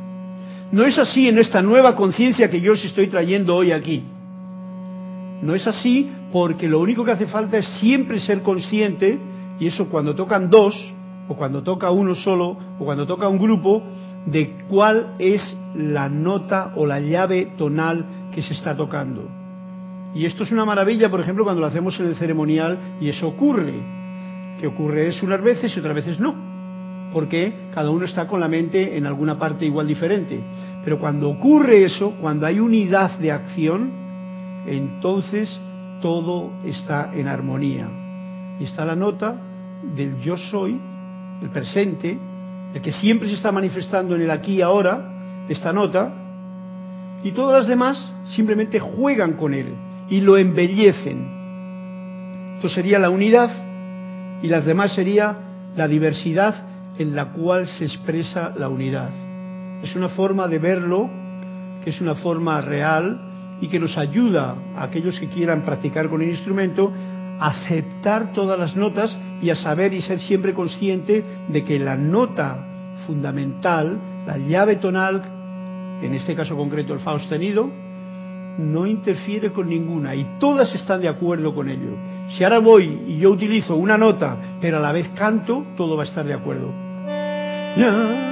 No es así en esta nueva conciencia que yo os estoy trayendo hoy aquí. No es así porque lo único que hace falta es siempre ser consciente, y eso cuando tocan dos, o cuando toca uno solo, o cuando toca un grupo, de cuál es la nota o la llave tonal que se está tocando. Y esto es una maravilla, por ejemplo, cuando lo hacemos en el ceremonial y eso ocurre. Que ocurre es unas veces y otras veces no porque cada uno está con la mente en alguna parte igual diferente. Pero cuando ocurre eso, cuando hay unidad de acción, entonces todo está en armonía. Y está la nota del yo soy, el presente, el que siempre se está manifestando en el aquí y ahora, esta nota, y todas las demás simplemente juegan con él y lo embellecen. Esto sería la unidad y las demás sería la diversidad en la cual se expresa la unidad. Es una forma de verlo que es una forma real y que nos ayuda a aquellos que quieran practicar con el instrumento a aceptar todas las notas y a saber y ser siempre consciente de que la nota fundamental, la llave tonal, en este caso concreto el fa sostenido, no interfiere con ninguna y todas están de acuerdo con ello. Si ahora voy y yo utilizo una nota, pero a la vez canto, todo va a estar de acuerdo. Yeah.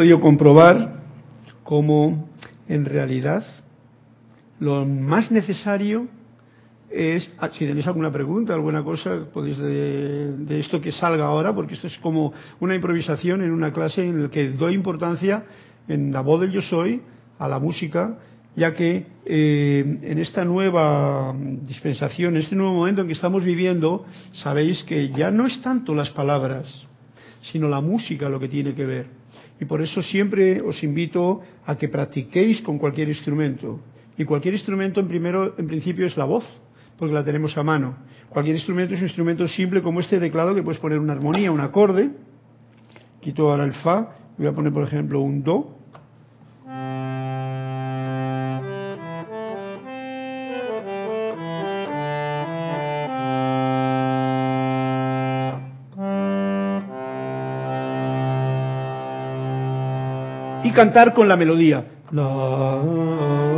Podido comprobar cómo en realidad lo más necesario es, ah, si tenéis alguna pregunta, alguna cosa, podéis de, esto que salga ahora, porque esto es como una improvisación en una clase en la que doy importancia en la voz del yo soy a la música, ya que eh, en esta nueva dispensación, en este nuevo momento en que estamos viviendo, sabéis que ya no es tanto las palabras, sino la música lo que tiene que ver. Y por eso siempre os invito a que practiquéis con cualquier instrumento. Y cualquier instrumento en primero, en principio es la voz, porque la tenemos a mano. Cualquier instrumento es un instrumento simple como este teclado que puedes poner una armonía, un acorde. Quito ahora el fa, voy a poner por ejemplo un do. Y cantar con la melodía. Gracias.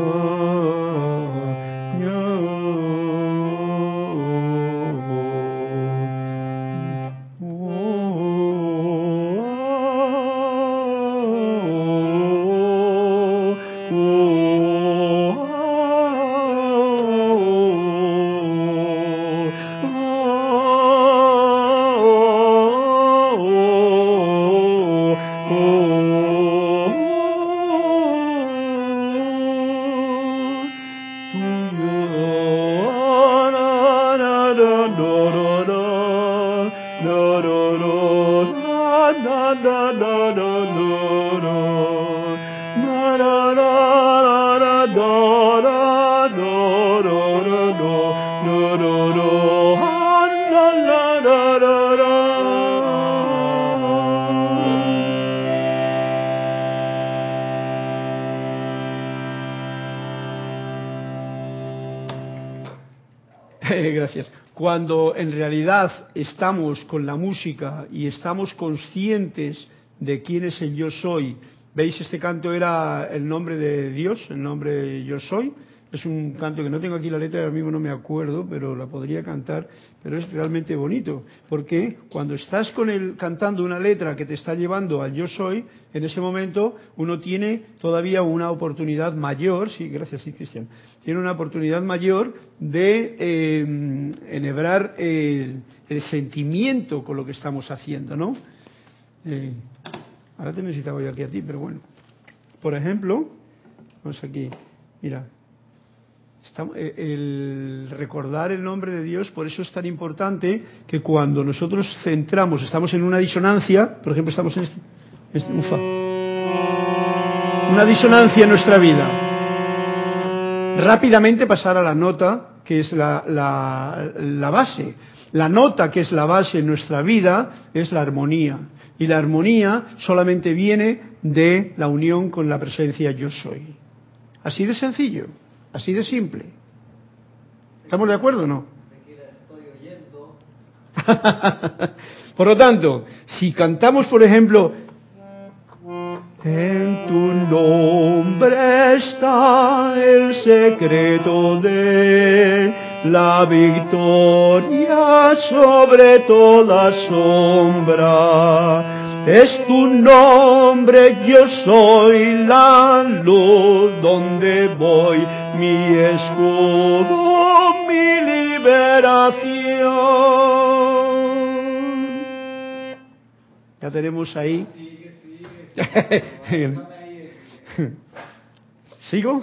Estamos con la música y estamos conscientes de quién es el yo soy, veis, este canto era el nombre de Dios, el nombre yo soy, es un canto que no tengo aquí la letra, ahora mismo no me acuerdo, pero la podría cantar, pero es realmente bonito, porque cuando estás con él cantando una letra que te está llevando al yo soy, en ese momento uno tiene todavía una oportunidad mayor, sí, gracias, sí, Cristian, tiene una oportunidad mayor de eh, enhebrar el, el, sentimiento con lo que estamos haciendo, ¿no? Eh, ahora te necesitaba yo aquí a ti, pero bueno. Por ejemplo, vamos aquí, mira, eh, el recordar el nombre de Dios, por eso es tan importante que cuando nosotros centramos, estamos en una disonancia, por ejemplo, estamos en este, este ufa, una disonancia en nuestra vida, rápidamente pasar a la nota, que es la, la, la base. La nota que es la base en nuestra vida es la armonía. Y la armonía solamente viene de la unión con la presencia yo soy. Así de sencillo. Así de simple. ¿Estamos de acuerdo o no? [LAUGHS] por lo tanto, si cantamos, por ejemplo, en tu nombre está el secreto de la victoria sobre toda sombra es tu nombre, yo soy la luz donde voy, mi escudo, mi liberación. Ya tenemos ahí. [LAUGHS] ¿Sigo?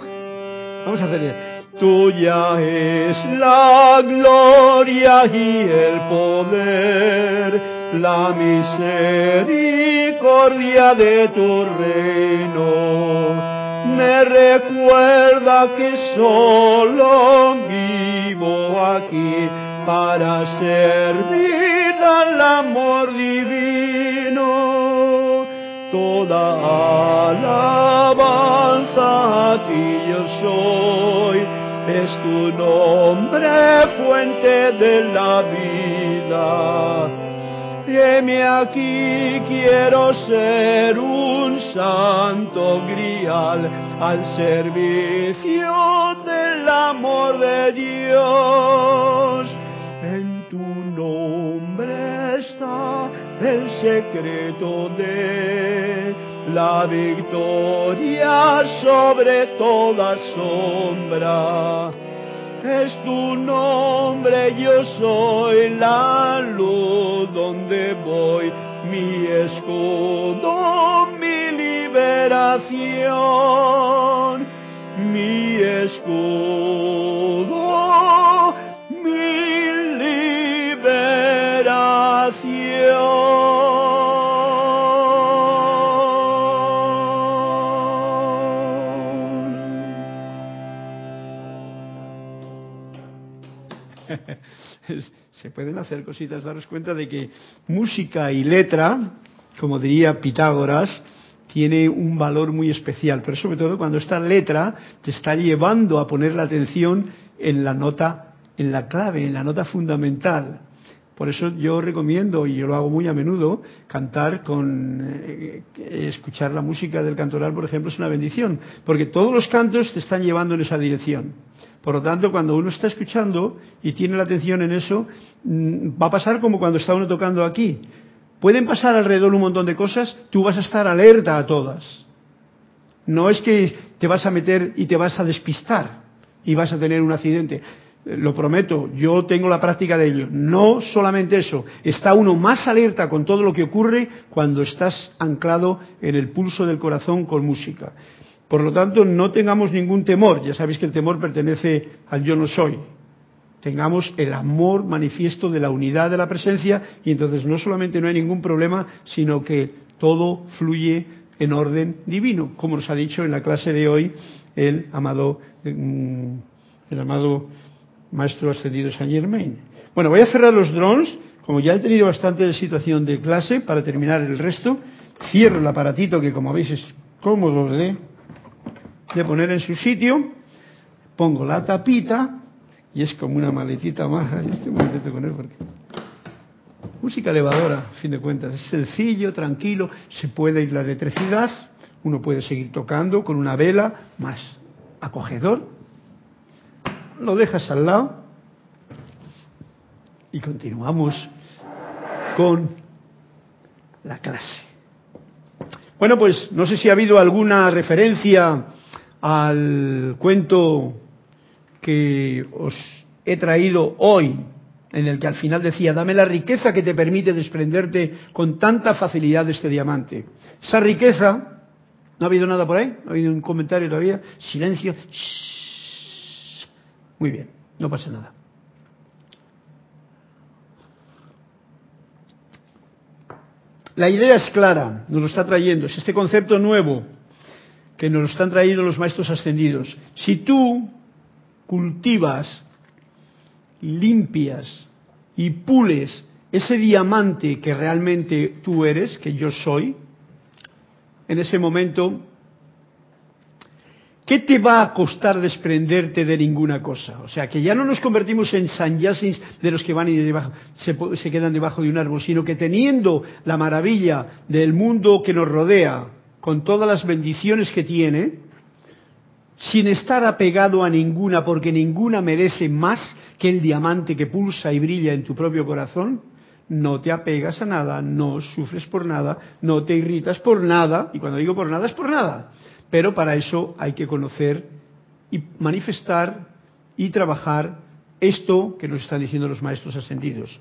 Vamos a hacer Tuya es la gloria y el poder la misericordia de tu reino. Me recuerda que solo vivo aquí para servir al amor divino. Toda alabanza a ti yo soy, es tu nombre fuente de la vida Heme aquí, quiero ser un santo grial al servicio del amor de Dios. En tu nombre está el secreto de la victoria sobre toda sombra. Es tu nombre yo soy la luz donde voy, mi escudo, mi liberación, mi escudo, pueden hacer cositas, daros cuenta de que música y letra, como diría Pitágoras, tiene un valor muy especial, pero sobre todo cuando esta letra te está llevando a poner la atención en la nota, en la clave, en la nota fundamental. Por eso yo recomiendo, y yo lo hago muy a menudo, cantar con, eh, escuchar la música del cantoral, por ejemplo, es una bendición, porque todos los cantos te están llevando en esa dirección. Por lo tanto, cuando uno está escuchando y tiene la atención en eso, mm, va a pasar como cuando está uno tocando aquí. Pueden pasar alrededor un montón de cosas, tú vas a estar alerta a todas. No es que te vas a meter y te vas a despistar y vas a tener un accidente. Lo prometo, yo tengo la práctica de ello. No solamente eso, está uno más alerta con todo lo que ocurre cuando estás anclado en el pulso del corazón con música. Por lo tanto, no tengamos ningún temor. Ya sabéis que el temor pertenece al yo no soy. Tengamos el amor manifiesto de la unidad de la presencia y entonces no solamente no hay ningún problema, sino que todo fluye en orden divino, como nos ha dicho en la clase de hoy el amado, mm, el amado maestro ascendido Saint Germain. Bueno, voy a cerrar los drones, como ya he tenido bastante situación de clase, para terminar el resto. Cierro el aparatito que como veis es cómodo de de poner en su sitio, pongo la tapita y es como una maletita maja. [LAUGHS] Yo estoy muy contento con él porque música elevadora, a fin de cuentas, es sencillo, tranquilo, se puede ir la electricidad, uno puede seguir tocando con una vela más acogedor, lo dejas al lado y continuamos con la clase. Bueno, pues no sé si ha habido alguna referencia al cuento que os he traído hoy, en el que al final decía, dame la riqueza que te permite desprenderte con tanta facilidad de este diamante. Esa riqueza, ¿no ha habido nada por ahí? ¿No ha habido un comentario todavía? Silencio. Muy bien, no pasa nada. La idea es clara, nos lo está trayendo, es este concepto nuevo que nos están trayendo los maestros ascendidos. Si tú cultivas, limpias y pules ese diamante que realmente tú eres, que yo soy, en ese momento, ¿qué te va a costar desprenderte de ninguna cosa? O sea, que ya no nos convertimos en sanyasins de los que van y debajo, se quedan debajo de un árbol, sino que teniendo la maravilla del mundo que nos rodea, con todas las bendiciones que tiene, sin estar apegado a ninguna, porque ninguna merece más que el diamante que pulsa y brilla en tu propio corazón, no te apegas a nada, no sufres por nada, no te irritas por nada, y cuando digo por nada es por nada. Pero para eso hay que conocer y manifestar y trabajar esto que nos están diciendo los maestros ascendidos,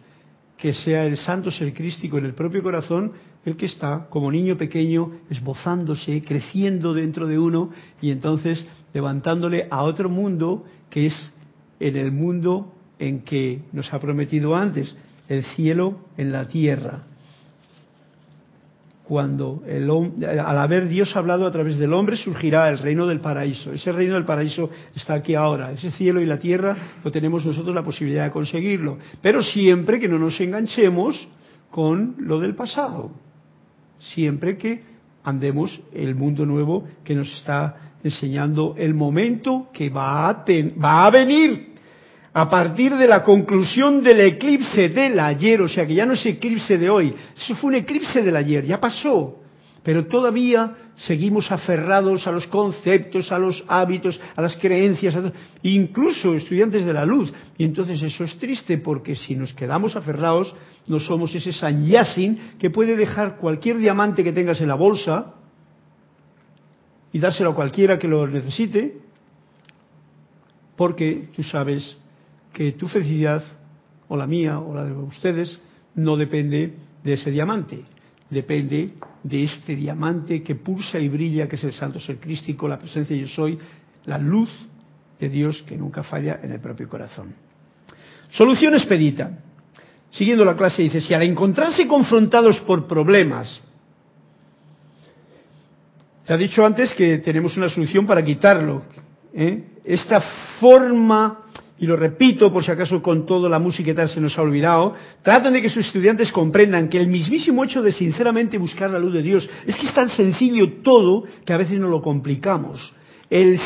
que sea el santo ser crístico en el propio corazón el que está como niño pequeño esbozándose, creciendo dentro de uno y entonces levantándole a otro mundo que es en el mundo en que nos ha prometido antes, el cielo en la tierra. Cuando al haber Dios hablado a través del hombre surgirá el reino del paraíso. Ese reino del paraíso está aquí ahora. Ese cielo y la tierra lo tenemos nosotros la posibilidad de conseguirlo. Pero siempre que no nos enganchemos con lo del pasado siempre que andemos el mundo nuevo que nos está enseñando el momento que va a, va a venir. A partir de la conclusión del eclipse del ayer, o sea que ya no es eclipse de hoy, eso fue un eclipse del ayer, ya pasó, pero todavía seguimos aferrados a los conceptos, a los hábitos, a las creencias, incluso estudiantes de la luz. Y entonces eso es triste porque si nos quedamos aferrados, no somos ese sanyasin que puede dejar cualquier diamante que tengas en la bolsa y dárselo a cualquiera que lo necesite, porque tú sabes que tu felicidad o la mía o la de ustedes no depende de ese diamante, depende de este diamante que pulsa y brilla, que es el santo ser crístico, la presencia yo soy, la luz de Dios que nunca falla en el propio corazón. Solución expedita. Siguiendo la clase dice, si al encontrarse confrontados por problemas, se ha dicho antes que tenemos una solución para quitarlo. ¿eh? Esta forma, y lo repito por si acaso con toda la música y tal se nos ha olvidado, tratan de que sus estudiantes comprendan que el mismísimo hecho de sinceramente buscar la luz de Dios es que es tan sencillo todo que a veces no lo complicamos. el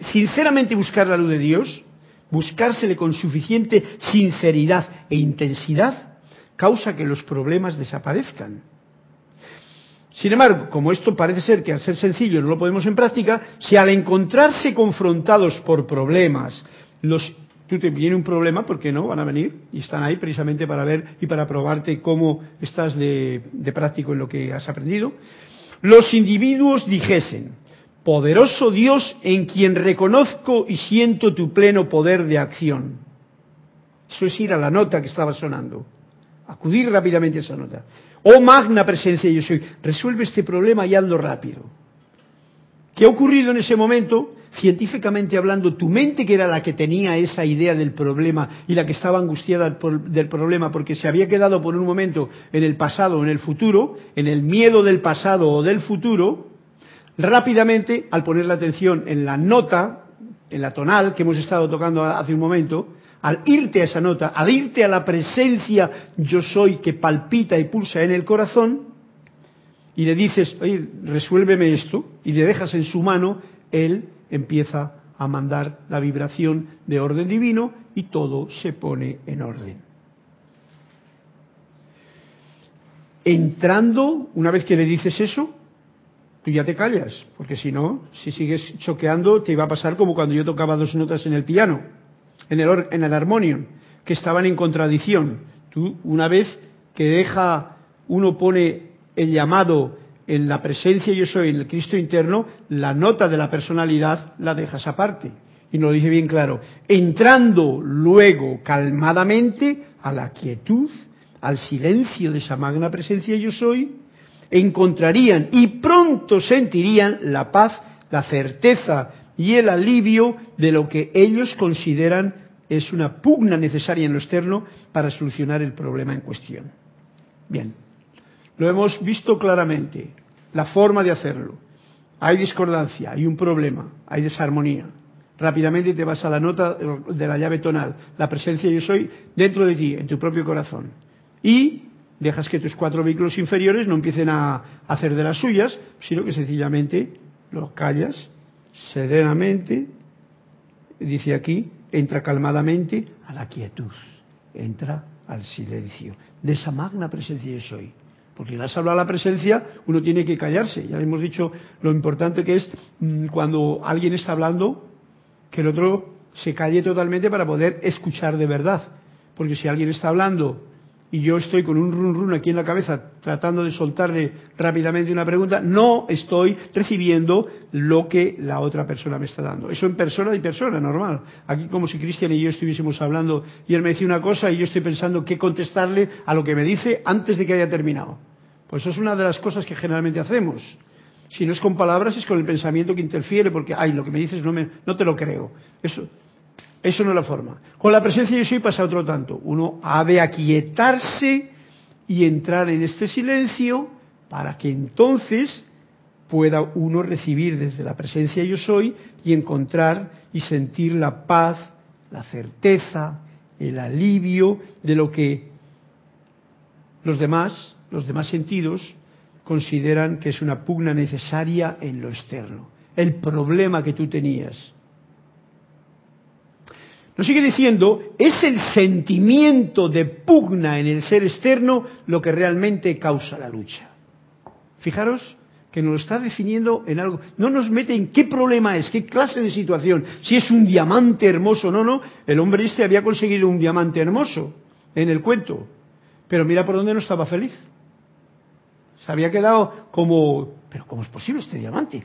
sinceramente buscar la luz de Dios buscársele con suficiente sinceridad e intensidad, causa que los problemas desaparezcan. Sin embargo, como esto parece ser que al ser sencillo no lo podemos en práctica, si al encontrarse confrontados por problemas, los, tú te viene un problema, porque no? Van a venir y están ahí precisamente para ver y para probarte cómo estás de práctico en lo que has aprendido. Los individuos dijesen, poderoso Dios en quien reconozco y siento tu pleno poder de acción. Eso es ir a la nota que estaba sonando, acudir rápidamente a esa nota. Oh magna presencia yo soy, resuelve este problema y ando rápido. ¿Qué ha ocurrido en ese momento? Científicamente hablando, tu mente que era la que tenía esa idea del problema y la que estaba angustiada del problema porque se había quedado por un momento en el pasado o en el futuro, en el miedo del pasado o del futuro, rápidamente, al poner la atención en la nota, en la tonal que hemos estado tocando hace un momento, al irte a esa nota, al irte a la presencia yo soy que palpita y pulsa en el corazón, y le dices, oye, resuélveme esto, y le dejas en su mano, él empieza a mandar la vibración de orden divino y todo se pone en orden. Entrando, una vez que le dices eso, tú ya te callas, porque si no, si sigues choqueando, te iba a pasar como cuando yo tocaba dos notas en el piano, en el, en el que estaban en contradicción. Tú, una vez que deja, uno pone el llamado en la presencia yo soy, en el Cristo interno, la nota de la personalidad la dejas aparte. Y nos lo dice bien claro, entrando luego calmadamente a la quietud, al silencio de esa magna presencia yo soy, encontrarían y pronto sentirían la paz, la certeza y el alivio de lo que ellos consideran es una pugna necesaria en lo externo para solucionar el problema en cuestión. Bien, lo hemos visto claramente, la forma de hacerlo. Hay discordancia, hay un problema, hay desarmonía. Rápidamente te vas a la nota de la llave tonal, la presencia yo soy dentro de ti, en tu propio corazón. Y dejas que tus cuatro vehículos inferiores no empiecen a hacer de las suyas, sino que sencillamente los callas serenamente, dice aquí, entra calmadamente a la quietud, entra al silencio, de esa magna presencia yo soy. Porque le has hablado a la presencia, uno tiene que callarse. Ya hemos dicho lo importante que es mm, cuando alguien está hablando, que el otro se calle totalmente para poder escuchar de verdad. Porque si alguien está hablando y yo estoy con un run run aquí en la cabeza tratando de soltarle rápidamente una pregunta, no estoy recibiendo lo que la otra persona me está dando. Eso en persona y persona, normal. Aquí como si Cristian y yo estuviésemos hablando y él me dice una cosa y yo estoy pensando qué contestarle a lo que me dice antes de que haya terminado. Pues eso es una de las cosas que generalmente hacemos. Si no es con palabras, es con el pensamiento que interfiere, porque, ay, lo que me dices no, me, no te lo creo. Eso, eso no es la forma. Con la presencia de yo soy pasa otro tanto. Uno ha de aquietarse y entrar en este silencio para que entonces pueda uno recibir desde la presencia yo soy y encontrar y sentir la paz, la certeza, el alivio de lo que los demás, los demás sentidos, consideran que es una pugna necesaria en lo externo. El problema que tú tenías, nos sigue diciendo, es el sentimiento de pugna en el ser externo lo que realmente causa la lucha. Fijaros que nos lo está definiendo en algo. No nos mete en qué problema es, qué clase de situación, si es un diamante hermoso o no, no. El hombre este había conseguido un diamante hermoso en el cuento, pero mira por dónde no estaba feliz. Se había quedado como, pero ¿cómo es posible este diamante?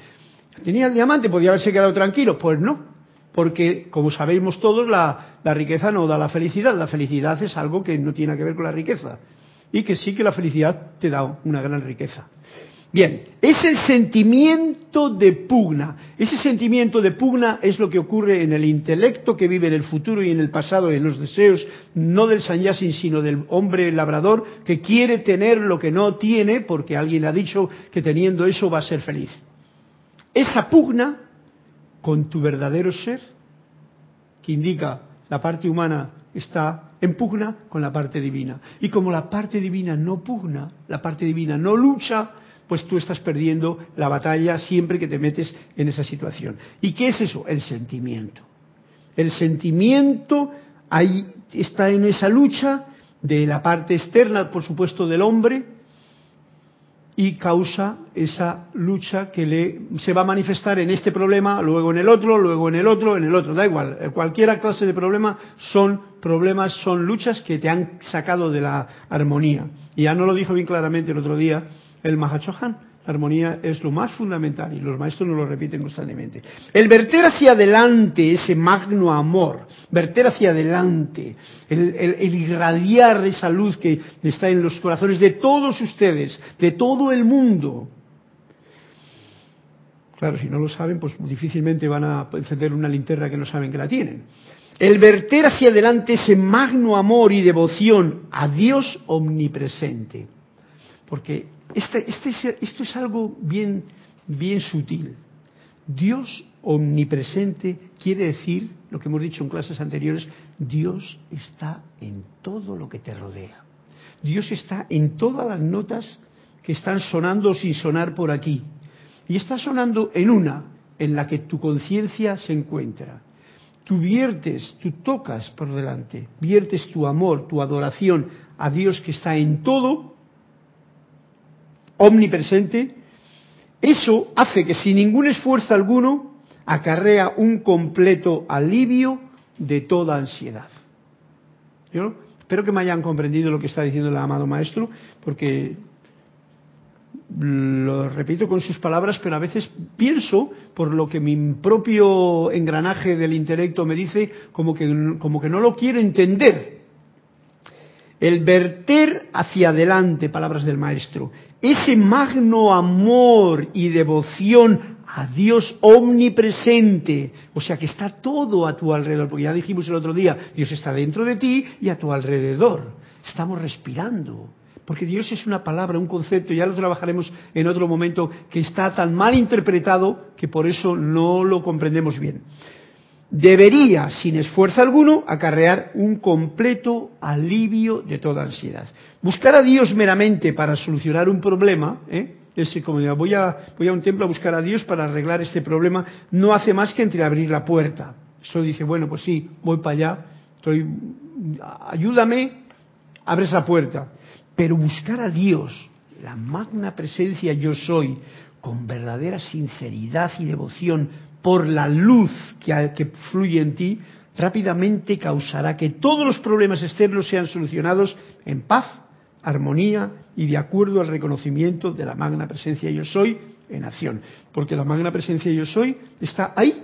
Tenía el diamante, podía haberse quedado tranquilo. Pues no, porque como sabemos todos, la, la riqueza no da la felicidad, la felicidad es algo que no tiene que ver con la riqueza y que sí que la felicidad te da una gran riqueza. Bien, es el sentimiento de pugna. Ese sentimiento de pugna es lo que ocurre en el intelecto que vive en el futuro y en el pasado, en los deseos, no del sanyasin, sino del hombre labrador que quiere tener lo que no tiene porque alguien ha dicho que teniendo eso va a ser feliz. Esa pugna con tu verdadero ser, que indica la parte humana está en pugna con la parte divina. Y como la parte divina no pugna, la parte divina no lucha, pues tú estás perdiendo la batalla siempre que te metes en esa situación. ¿Y qué es eso? El sentimiento. El sentimiento ahí está en esa lucha de la parte externa, por supuesto, del hombre, y causa esa lucha que le se va a manifestar en este problema, luego en el otro, luego en el otro, en el otro, da igual, cualquier clase de problema son problemas, son luchas que te han sacado de la armonía. Y ya no lo dijo bien claramente el otro día el Mahachohan. La armonía es lo más fundamental y los maestros nos lo repiten constantemente. El verter hacia adelante ese magno amor, verter hacia adelante, el, irradiar esa luz que está en los corazones de todos ustedes, de todo el mundo. Claro, si no lo saben, pues difícilmente van a encender una linterna que no saben que la tienen. El verter hacia adelante ese magno amor y devoción a Dios omnipresente. Porque este, este, esto es algo bien, bien sutil. Dios omnipresente quiere decir, lo que hemos dicho en clases anteriores, Dios está en todo lo que te rodea. Dios está en todas las notas que están sonando sin sonar por aquí. Y está sonando en una, en la que tu conciencia se encuentra. Tú viertes, tú tocas por delante, viertes tu amor, tu adoración a Dios que está en todo omnipresente, eso hace que sin ningún esfuerzo alguno acarrea un completo alivio de toda ansiedad. Yo espero que me hayan comprendido lo que está diciendo el amado maestro, porque lo repito con sus palabras, pero a veces pienso, por lo que mi propio engranaje del intelecto me dice, como que, como que no lo quiere entender. El verter hacia adelante, palabras del maestro, ese magno amor y devoción a Dios omnipresente, o sea que está todo a tu alrededor, porque ya dijimos el otro día, Dios está dentro de ti y a tu alrededor, estamos respirando, porque Dios es una palabra, un concepto, ya lo trabajaremos en otro momento, que está tan mal interpretado que por eso no lo comprendemos bien debería, sin esfuerzo alguno, acarrear un completo alivio de toda ansiedad. Buscar a Dios meramente para solucionar un problema, ¿eh? Ese, como voy a, voy a un templo a buscar a Dios para arreglar este problema, no hace más que entreabrir la puerta. Eso dice, bueno, pues sí, voy para allá, estoy, ayúdame, abres la puerta. Pero buscar a Dios, la magna presencia yo soy, con verdadera sinceridad y devoción, por la luz que, fluye en ti, rápidamente causará que todos los problemas externos sean solucionados en paz, armonía y de acuerdo al reconocimiento de la magna presencia yo soy en acción. Porque la magna presencia yo soy está ahí,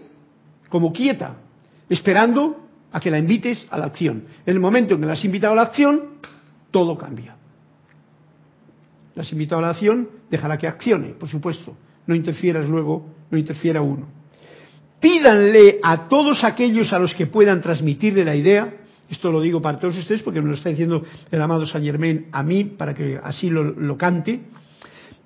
como quieta, esperando a que la invites a la acción. En el momento en que la has invitado a la acción, todo cambia. La has invitado a la acción, déjala que accione, por supuesto. No interfieras luego, no interfiera uno pídanle a todos aquellos a los que puedan transmitirle la idea, esto lo digo para todos ustedes porque me lo está diciendo el amado Saint Germain a mí para que así lo, lo cante,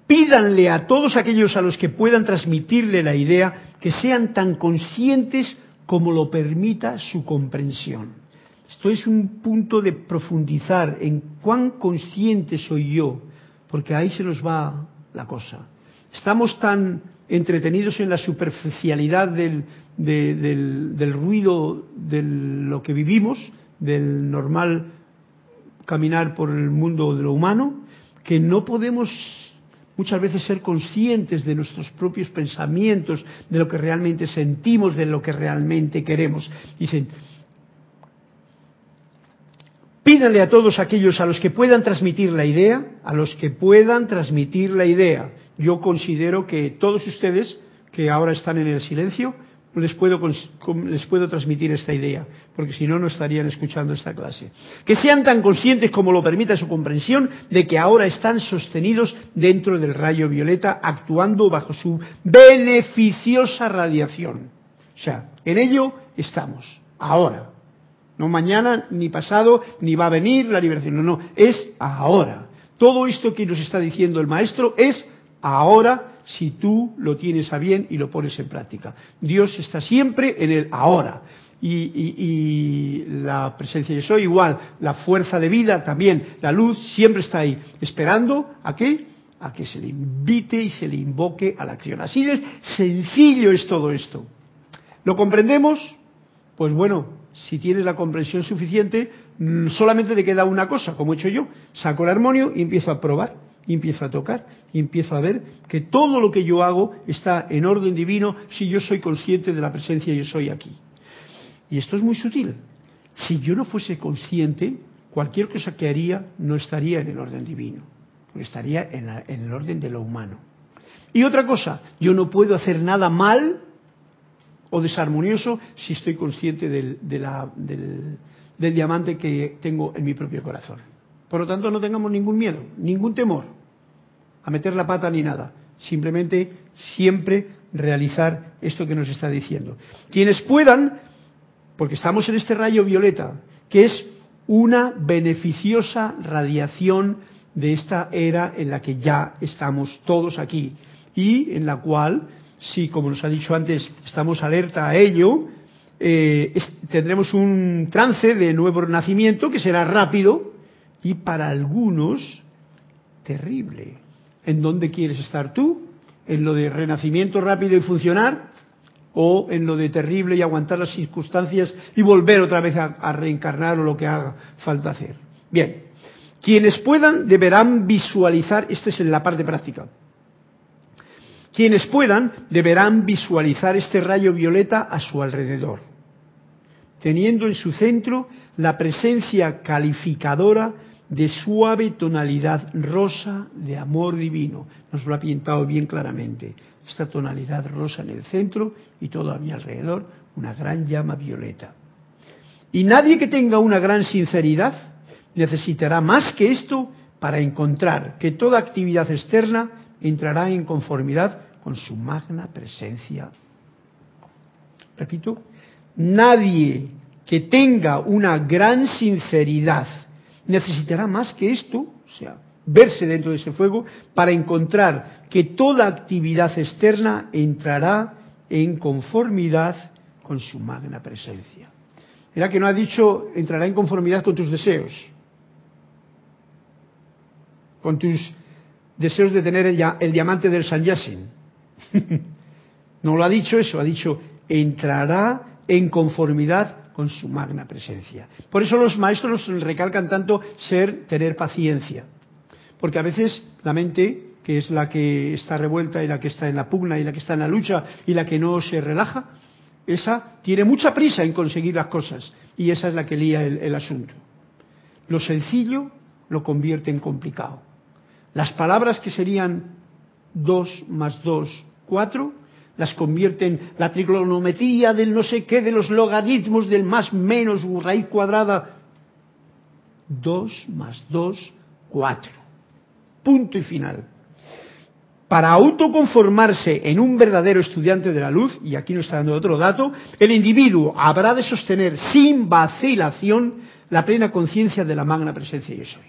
pídanle a todos aquellos a los que puedan transmitirle la idea que sean tan conscientes como lo permita su comprensión. Esto es un punto de profundizar en cuán consciente soy yo, porque ahí se nos va la cosa. Estamos tan entretenidos en la superficialidad del, del, ruido de lo que vivimos, del normal caminar por el mundo de lo humano, que no podemos muchas veces ser conscientes de nuestros propios pensamientos, de lo que realmente sentimos, de lo que realmente queremos. Dicen, pídanle a todos aquellos a los que puedan transmitir la idea, a los que puedan transmitir la idea yo considero que todos ustedes que ahora están en el silencio les puedo, les puedo transmitir esta idea, porque si no, no estarían escuchando esta clase. Que sean tan conscientes como lo permita su comprensión de que ahora están sostenidos dentro del rayo violeta, actuando bajo su beneficiosa radiación. O sea, en ello estamos, ahora. No mañana, ni pasado, ni va a venir la liberación. No, no, es ahora. Todo esto que nos está diciendo el maestro es ahora si tú lo tienes a bien y lo pones en práctica. Dios está siempre en el ahora. Y, la presencia de soy igual, la fuerza de vida también, la luz siempre está ahí, esperando a qué? A que se le invite y se le invoque a la acción. Así de sencillo es todo esto. ¿Lo comprendemos? Pues bueno, si tienes la comprensión suficiente, mm, solamente te queda una cosa, como he hecho yo. Saco el armonio y empiezo a probar y empiezo a tocar y empiezo a ver que todo lo que yo hago está en orden divino si yo soy consciente de la presencia yo soy aquí. Y esto es muy sutil. Si yo no fuese consciente, cualquier cosa que haría no estaría en el orden divino, estaría en, el orden de lo humano. Y otra cosa, yo no puedo hacer nada mal o desarmonioso si estoy consciente del, del diamante que tengo en mi propio corazón. Por lo tanto, no tengamos ningún miedo, ningún temor a meter la pata ni nada. Simplemente siempre realizar esto que nos está diciendo. Quienes puedan, porque estamos en este rayo violeta, que es una beneficiosa radiación de esta era en la que ya estamos todos aquí y en la cual, si como nos ha dicho antes, estamos alerta a ello, eh, tendremos un trance de nuevo nacimiento que será rápido, y para algunos terrible. ¿En dónde quieres estar tú? ¿En lo de renacimiento rápido y funcionar? ¿O en lo de terrible y aguantar las circunstancias y volver otra vez a, reencarnar o lo que haga falta hacer? Bien, quienes puedan deberán visualizar, este es en la parte práctica, quienes puedan deberán visualizar este rayo violeta a su alrededor, teniendo en su centro la presencia calificadora de suave tonalidad rosa de amor divino. Nos lo ha pintado bien claramente. Esta tonalidad rosa en el centro y todo a mi alrededor una gran llama violeta. Y nadie que tenga una gran sinceridad necesitará más que esto para encontrar que toda actividad externa entrará en conformidad con su magna presencia. Repito, nadie que tenga una gran sinceridad necesitará más que esto, o sea, verse dentro de ese fuego, para encontrar que toda actividad externa entrará en conformidad con su magna presencia. Era que no ha dicho entrará en conformidad con tus deseos, con tus deseos de tener el, el diamante del San Yasin. [LAUGHS] no lo ha dicho eso, ha dicho entrará en conformidad con su magna presencia. Por eso los maestros recalcan tanto ser, tener paciencia. Porque a veces la mente, que es la que está revuelta y la que está en la pugna y la que está en la lucha y la que no se relaja, esa tiene mucha prisa en conseguir las cosas y esa es la que lía el, el asunto. Lo sencillo lo convierte en complicado. Las palabras que serían dos más dos, cuatro, las convierten la trigonometría del no sé qué, de los logaritmos del más menos raíz cuadrada. Dos más dos, cuatro. Punto y final. Para autoconformarse en un verdadero estudiante de la luz, y aquí nos está dando otro dato, el individuo habrá de sostener sin vacilación la plena conciencia de la magna presencia yo soy.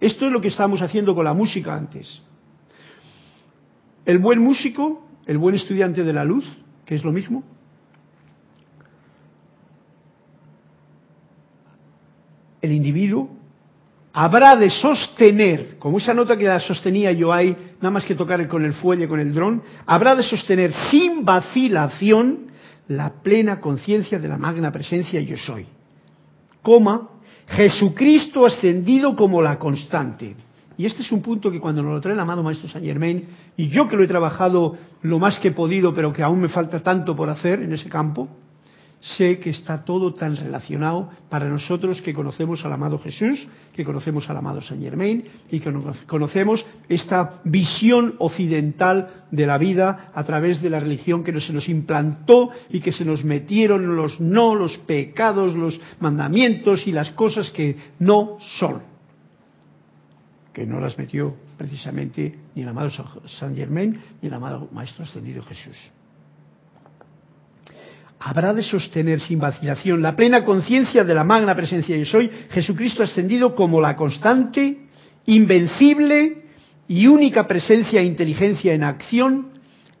Esto es lo que estábamos haciendo con la música antes. El buen músico el buen estudiante de la luz, que es lo mismo, el individuo habrá de sostener, como esa nota que la sostenía yo ahí, nada más que tocar con el fuelle, con el dron, habrá de sostener sin vacilación la plena conciencia de la magna presencia yo soy. Coma, Jesucristo ascendido como la constante. Y este es un punto que cuando nos lo trae el amado Maestro Saint Germain, y yo que lo he trabajado lo más que he podido, pero que aún me falta tanto por hacer en ese campo, sé que está todo tan relacionado para nosotros que conocemos al amado Jesús, que conocemos al amado Saint Germain y que conocemos esta visión occidental de la vida a través de la religión que se nos implantó y que se nos metieron los no, los pecados, los mandamientos y las cosas que no son, que no las metió precisamente ni el amado Saint Germain ni el amado Maestro Ascendido Jesús habrá de sostener sin vacilación la plena conciencia de la magna presencia de soy, Jesucristo ascendido como la constante, invencible y única presencia e inteligencia en acción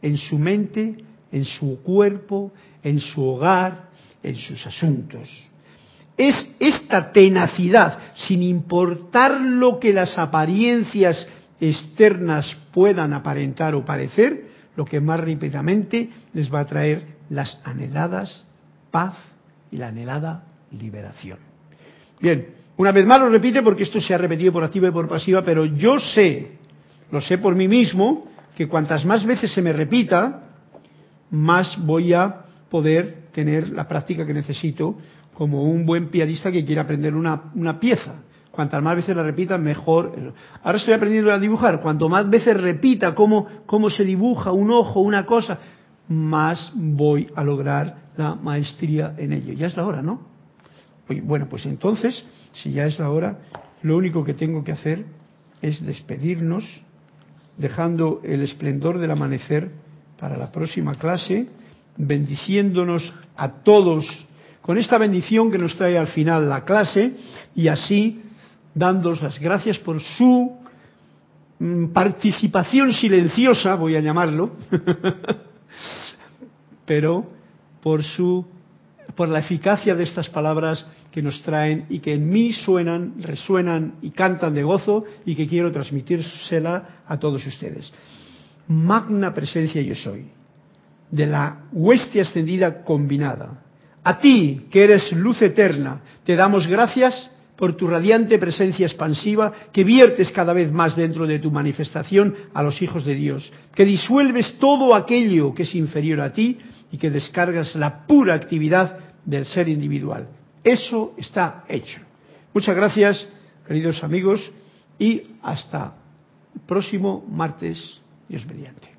en su mente, en su cuerpo, en su hogar, en sus asuntos. Es esta tenacidad, sin importar lo que las apariencias externas puedan aparentar o parecer, lo que más rápidamente les va a traer las anheladas paz y la anhelada liberación. Bien, una vez más lo repite porque esto se ha repetido por activa y por pasiva, pero yo sé, lo sé por mí mismo, que cuantas más veces se me repita, más voy a poder tener la práctica que necesito como un buen pianista que quiere aprender una, una pieza. Cuantas más veces la repita, mejor. Ahora estoy aprendiendo a dibujar. Cuanto más veces repita cómo, cómo se dibuja un ojo, una cosa, más voy a lograr la maestría en ello. Ya es la hora, ¿no? Bueno, pues entonces, si ya es la hora, lo único que tengo que hacer es despedirnos, dejando el esplendor del amanecer para la próxima clase, bendiciéndonos a todos con esta bendición que nos trae al final la clase y así dándos las gracias por su mm, participación silenciosa, voy a llamarlo, [LAUGHS] pero por su por la eficacia de estas palabras que nos traen y que en mí suenan, resuenan y cantan de gozo y que quiero transmitírsela a todos ustedes. Magna presencia yo soy, de la hueste ascendida combinada. A ti, que eres luz eterna, te damos gracias por tu radiante presencia expansiva que viertes cada vez más dentro de tu manifestación a los hijos de Dios, que disuelves todo aquello que es inferior a ti y que descargas la pura actividad del ser individual. Eso está hecho. Muchas gracias, queridos amigos, y hasta el próximo martes, Dios mediante.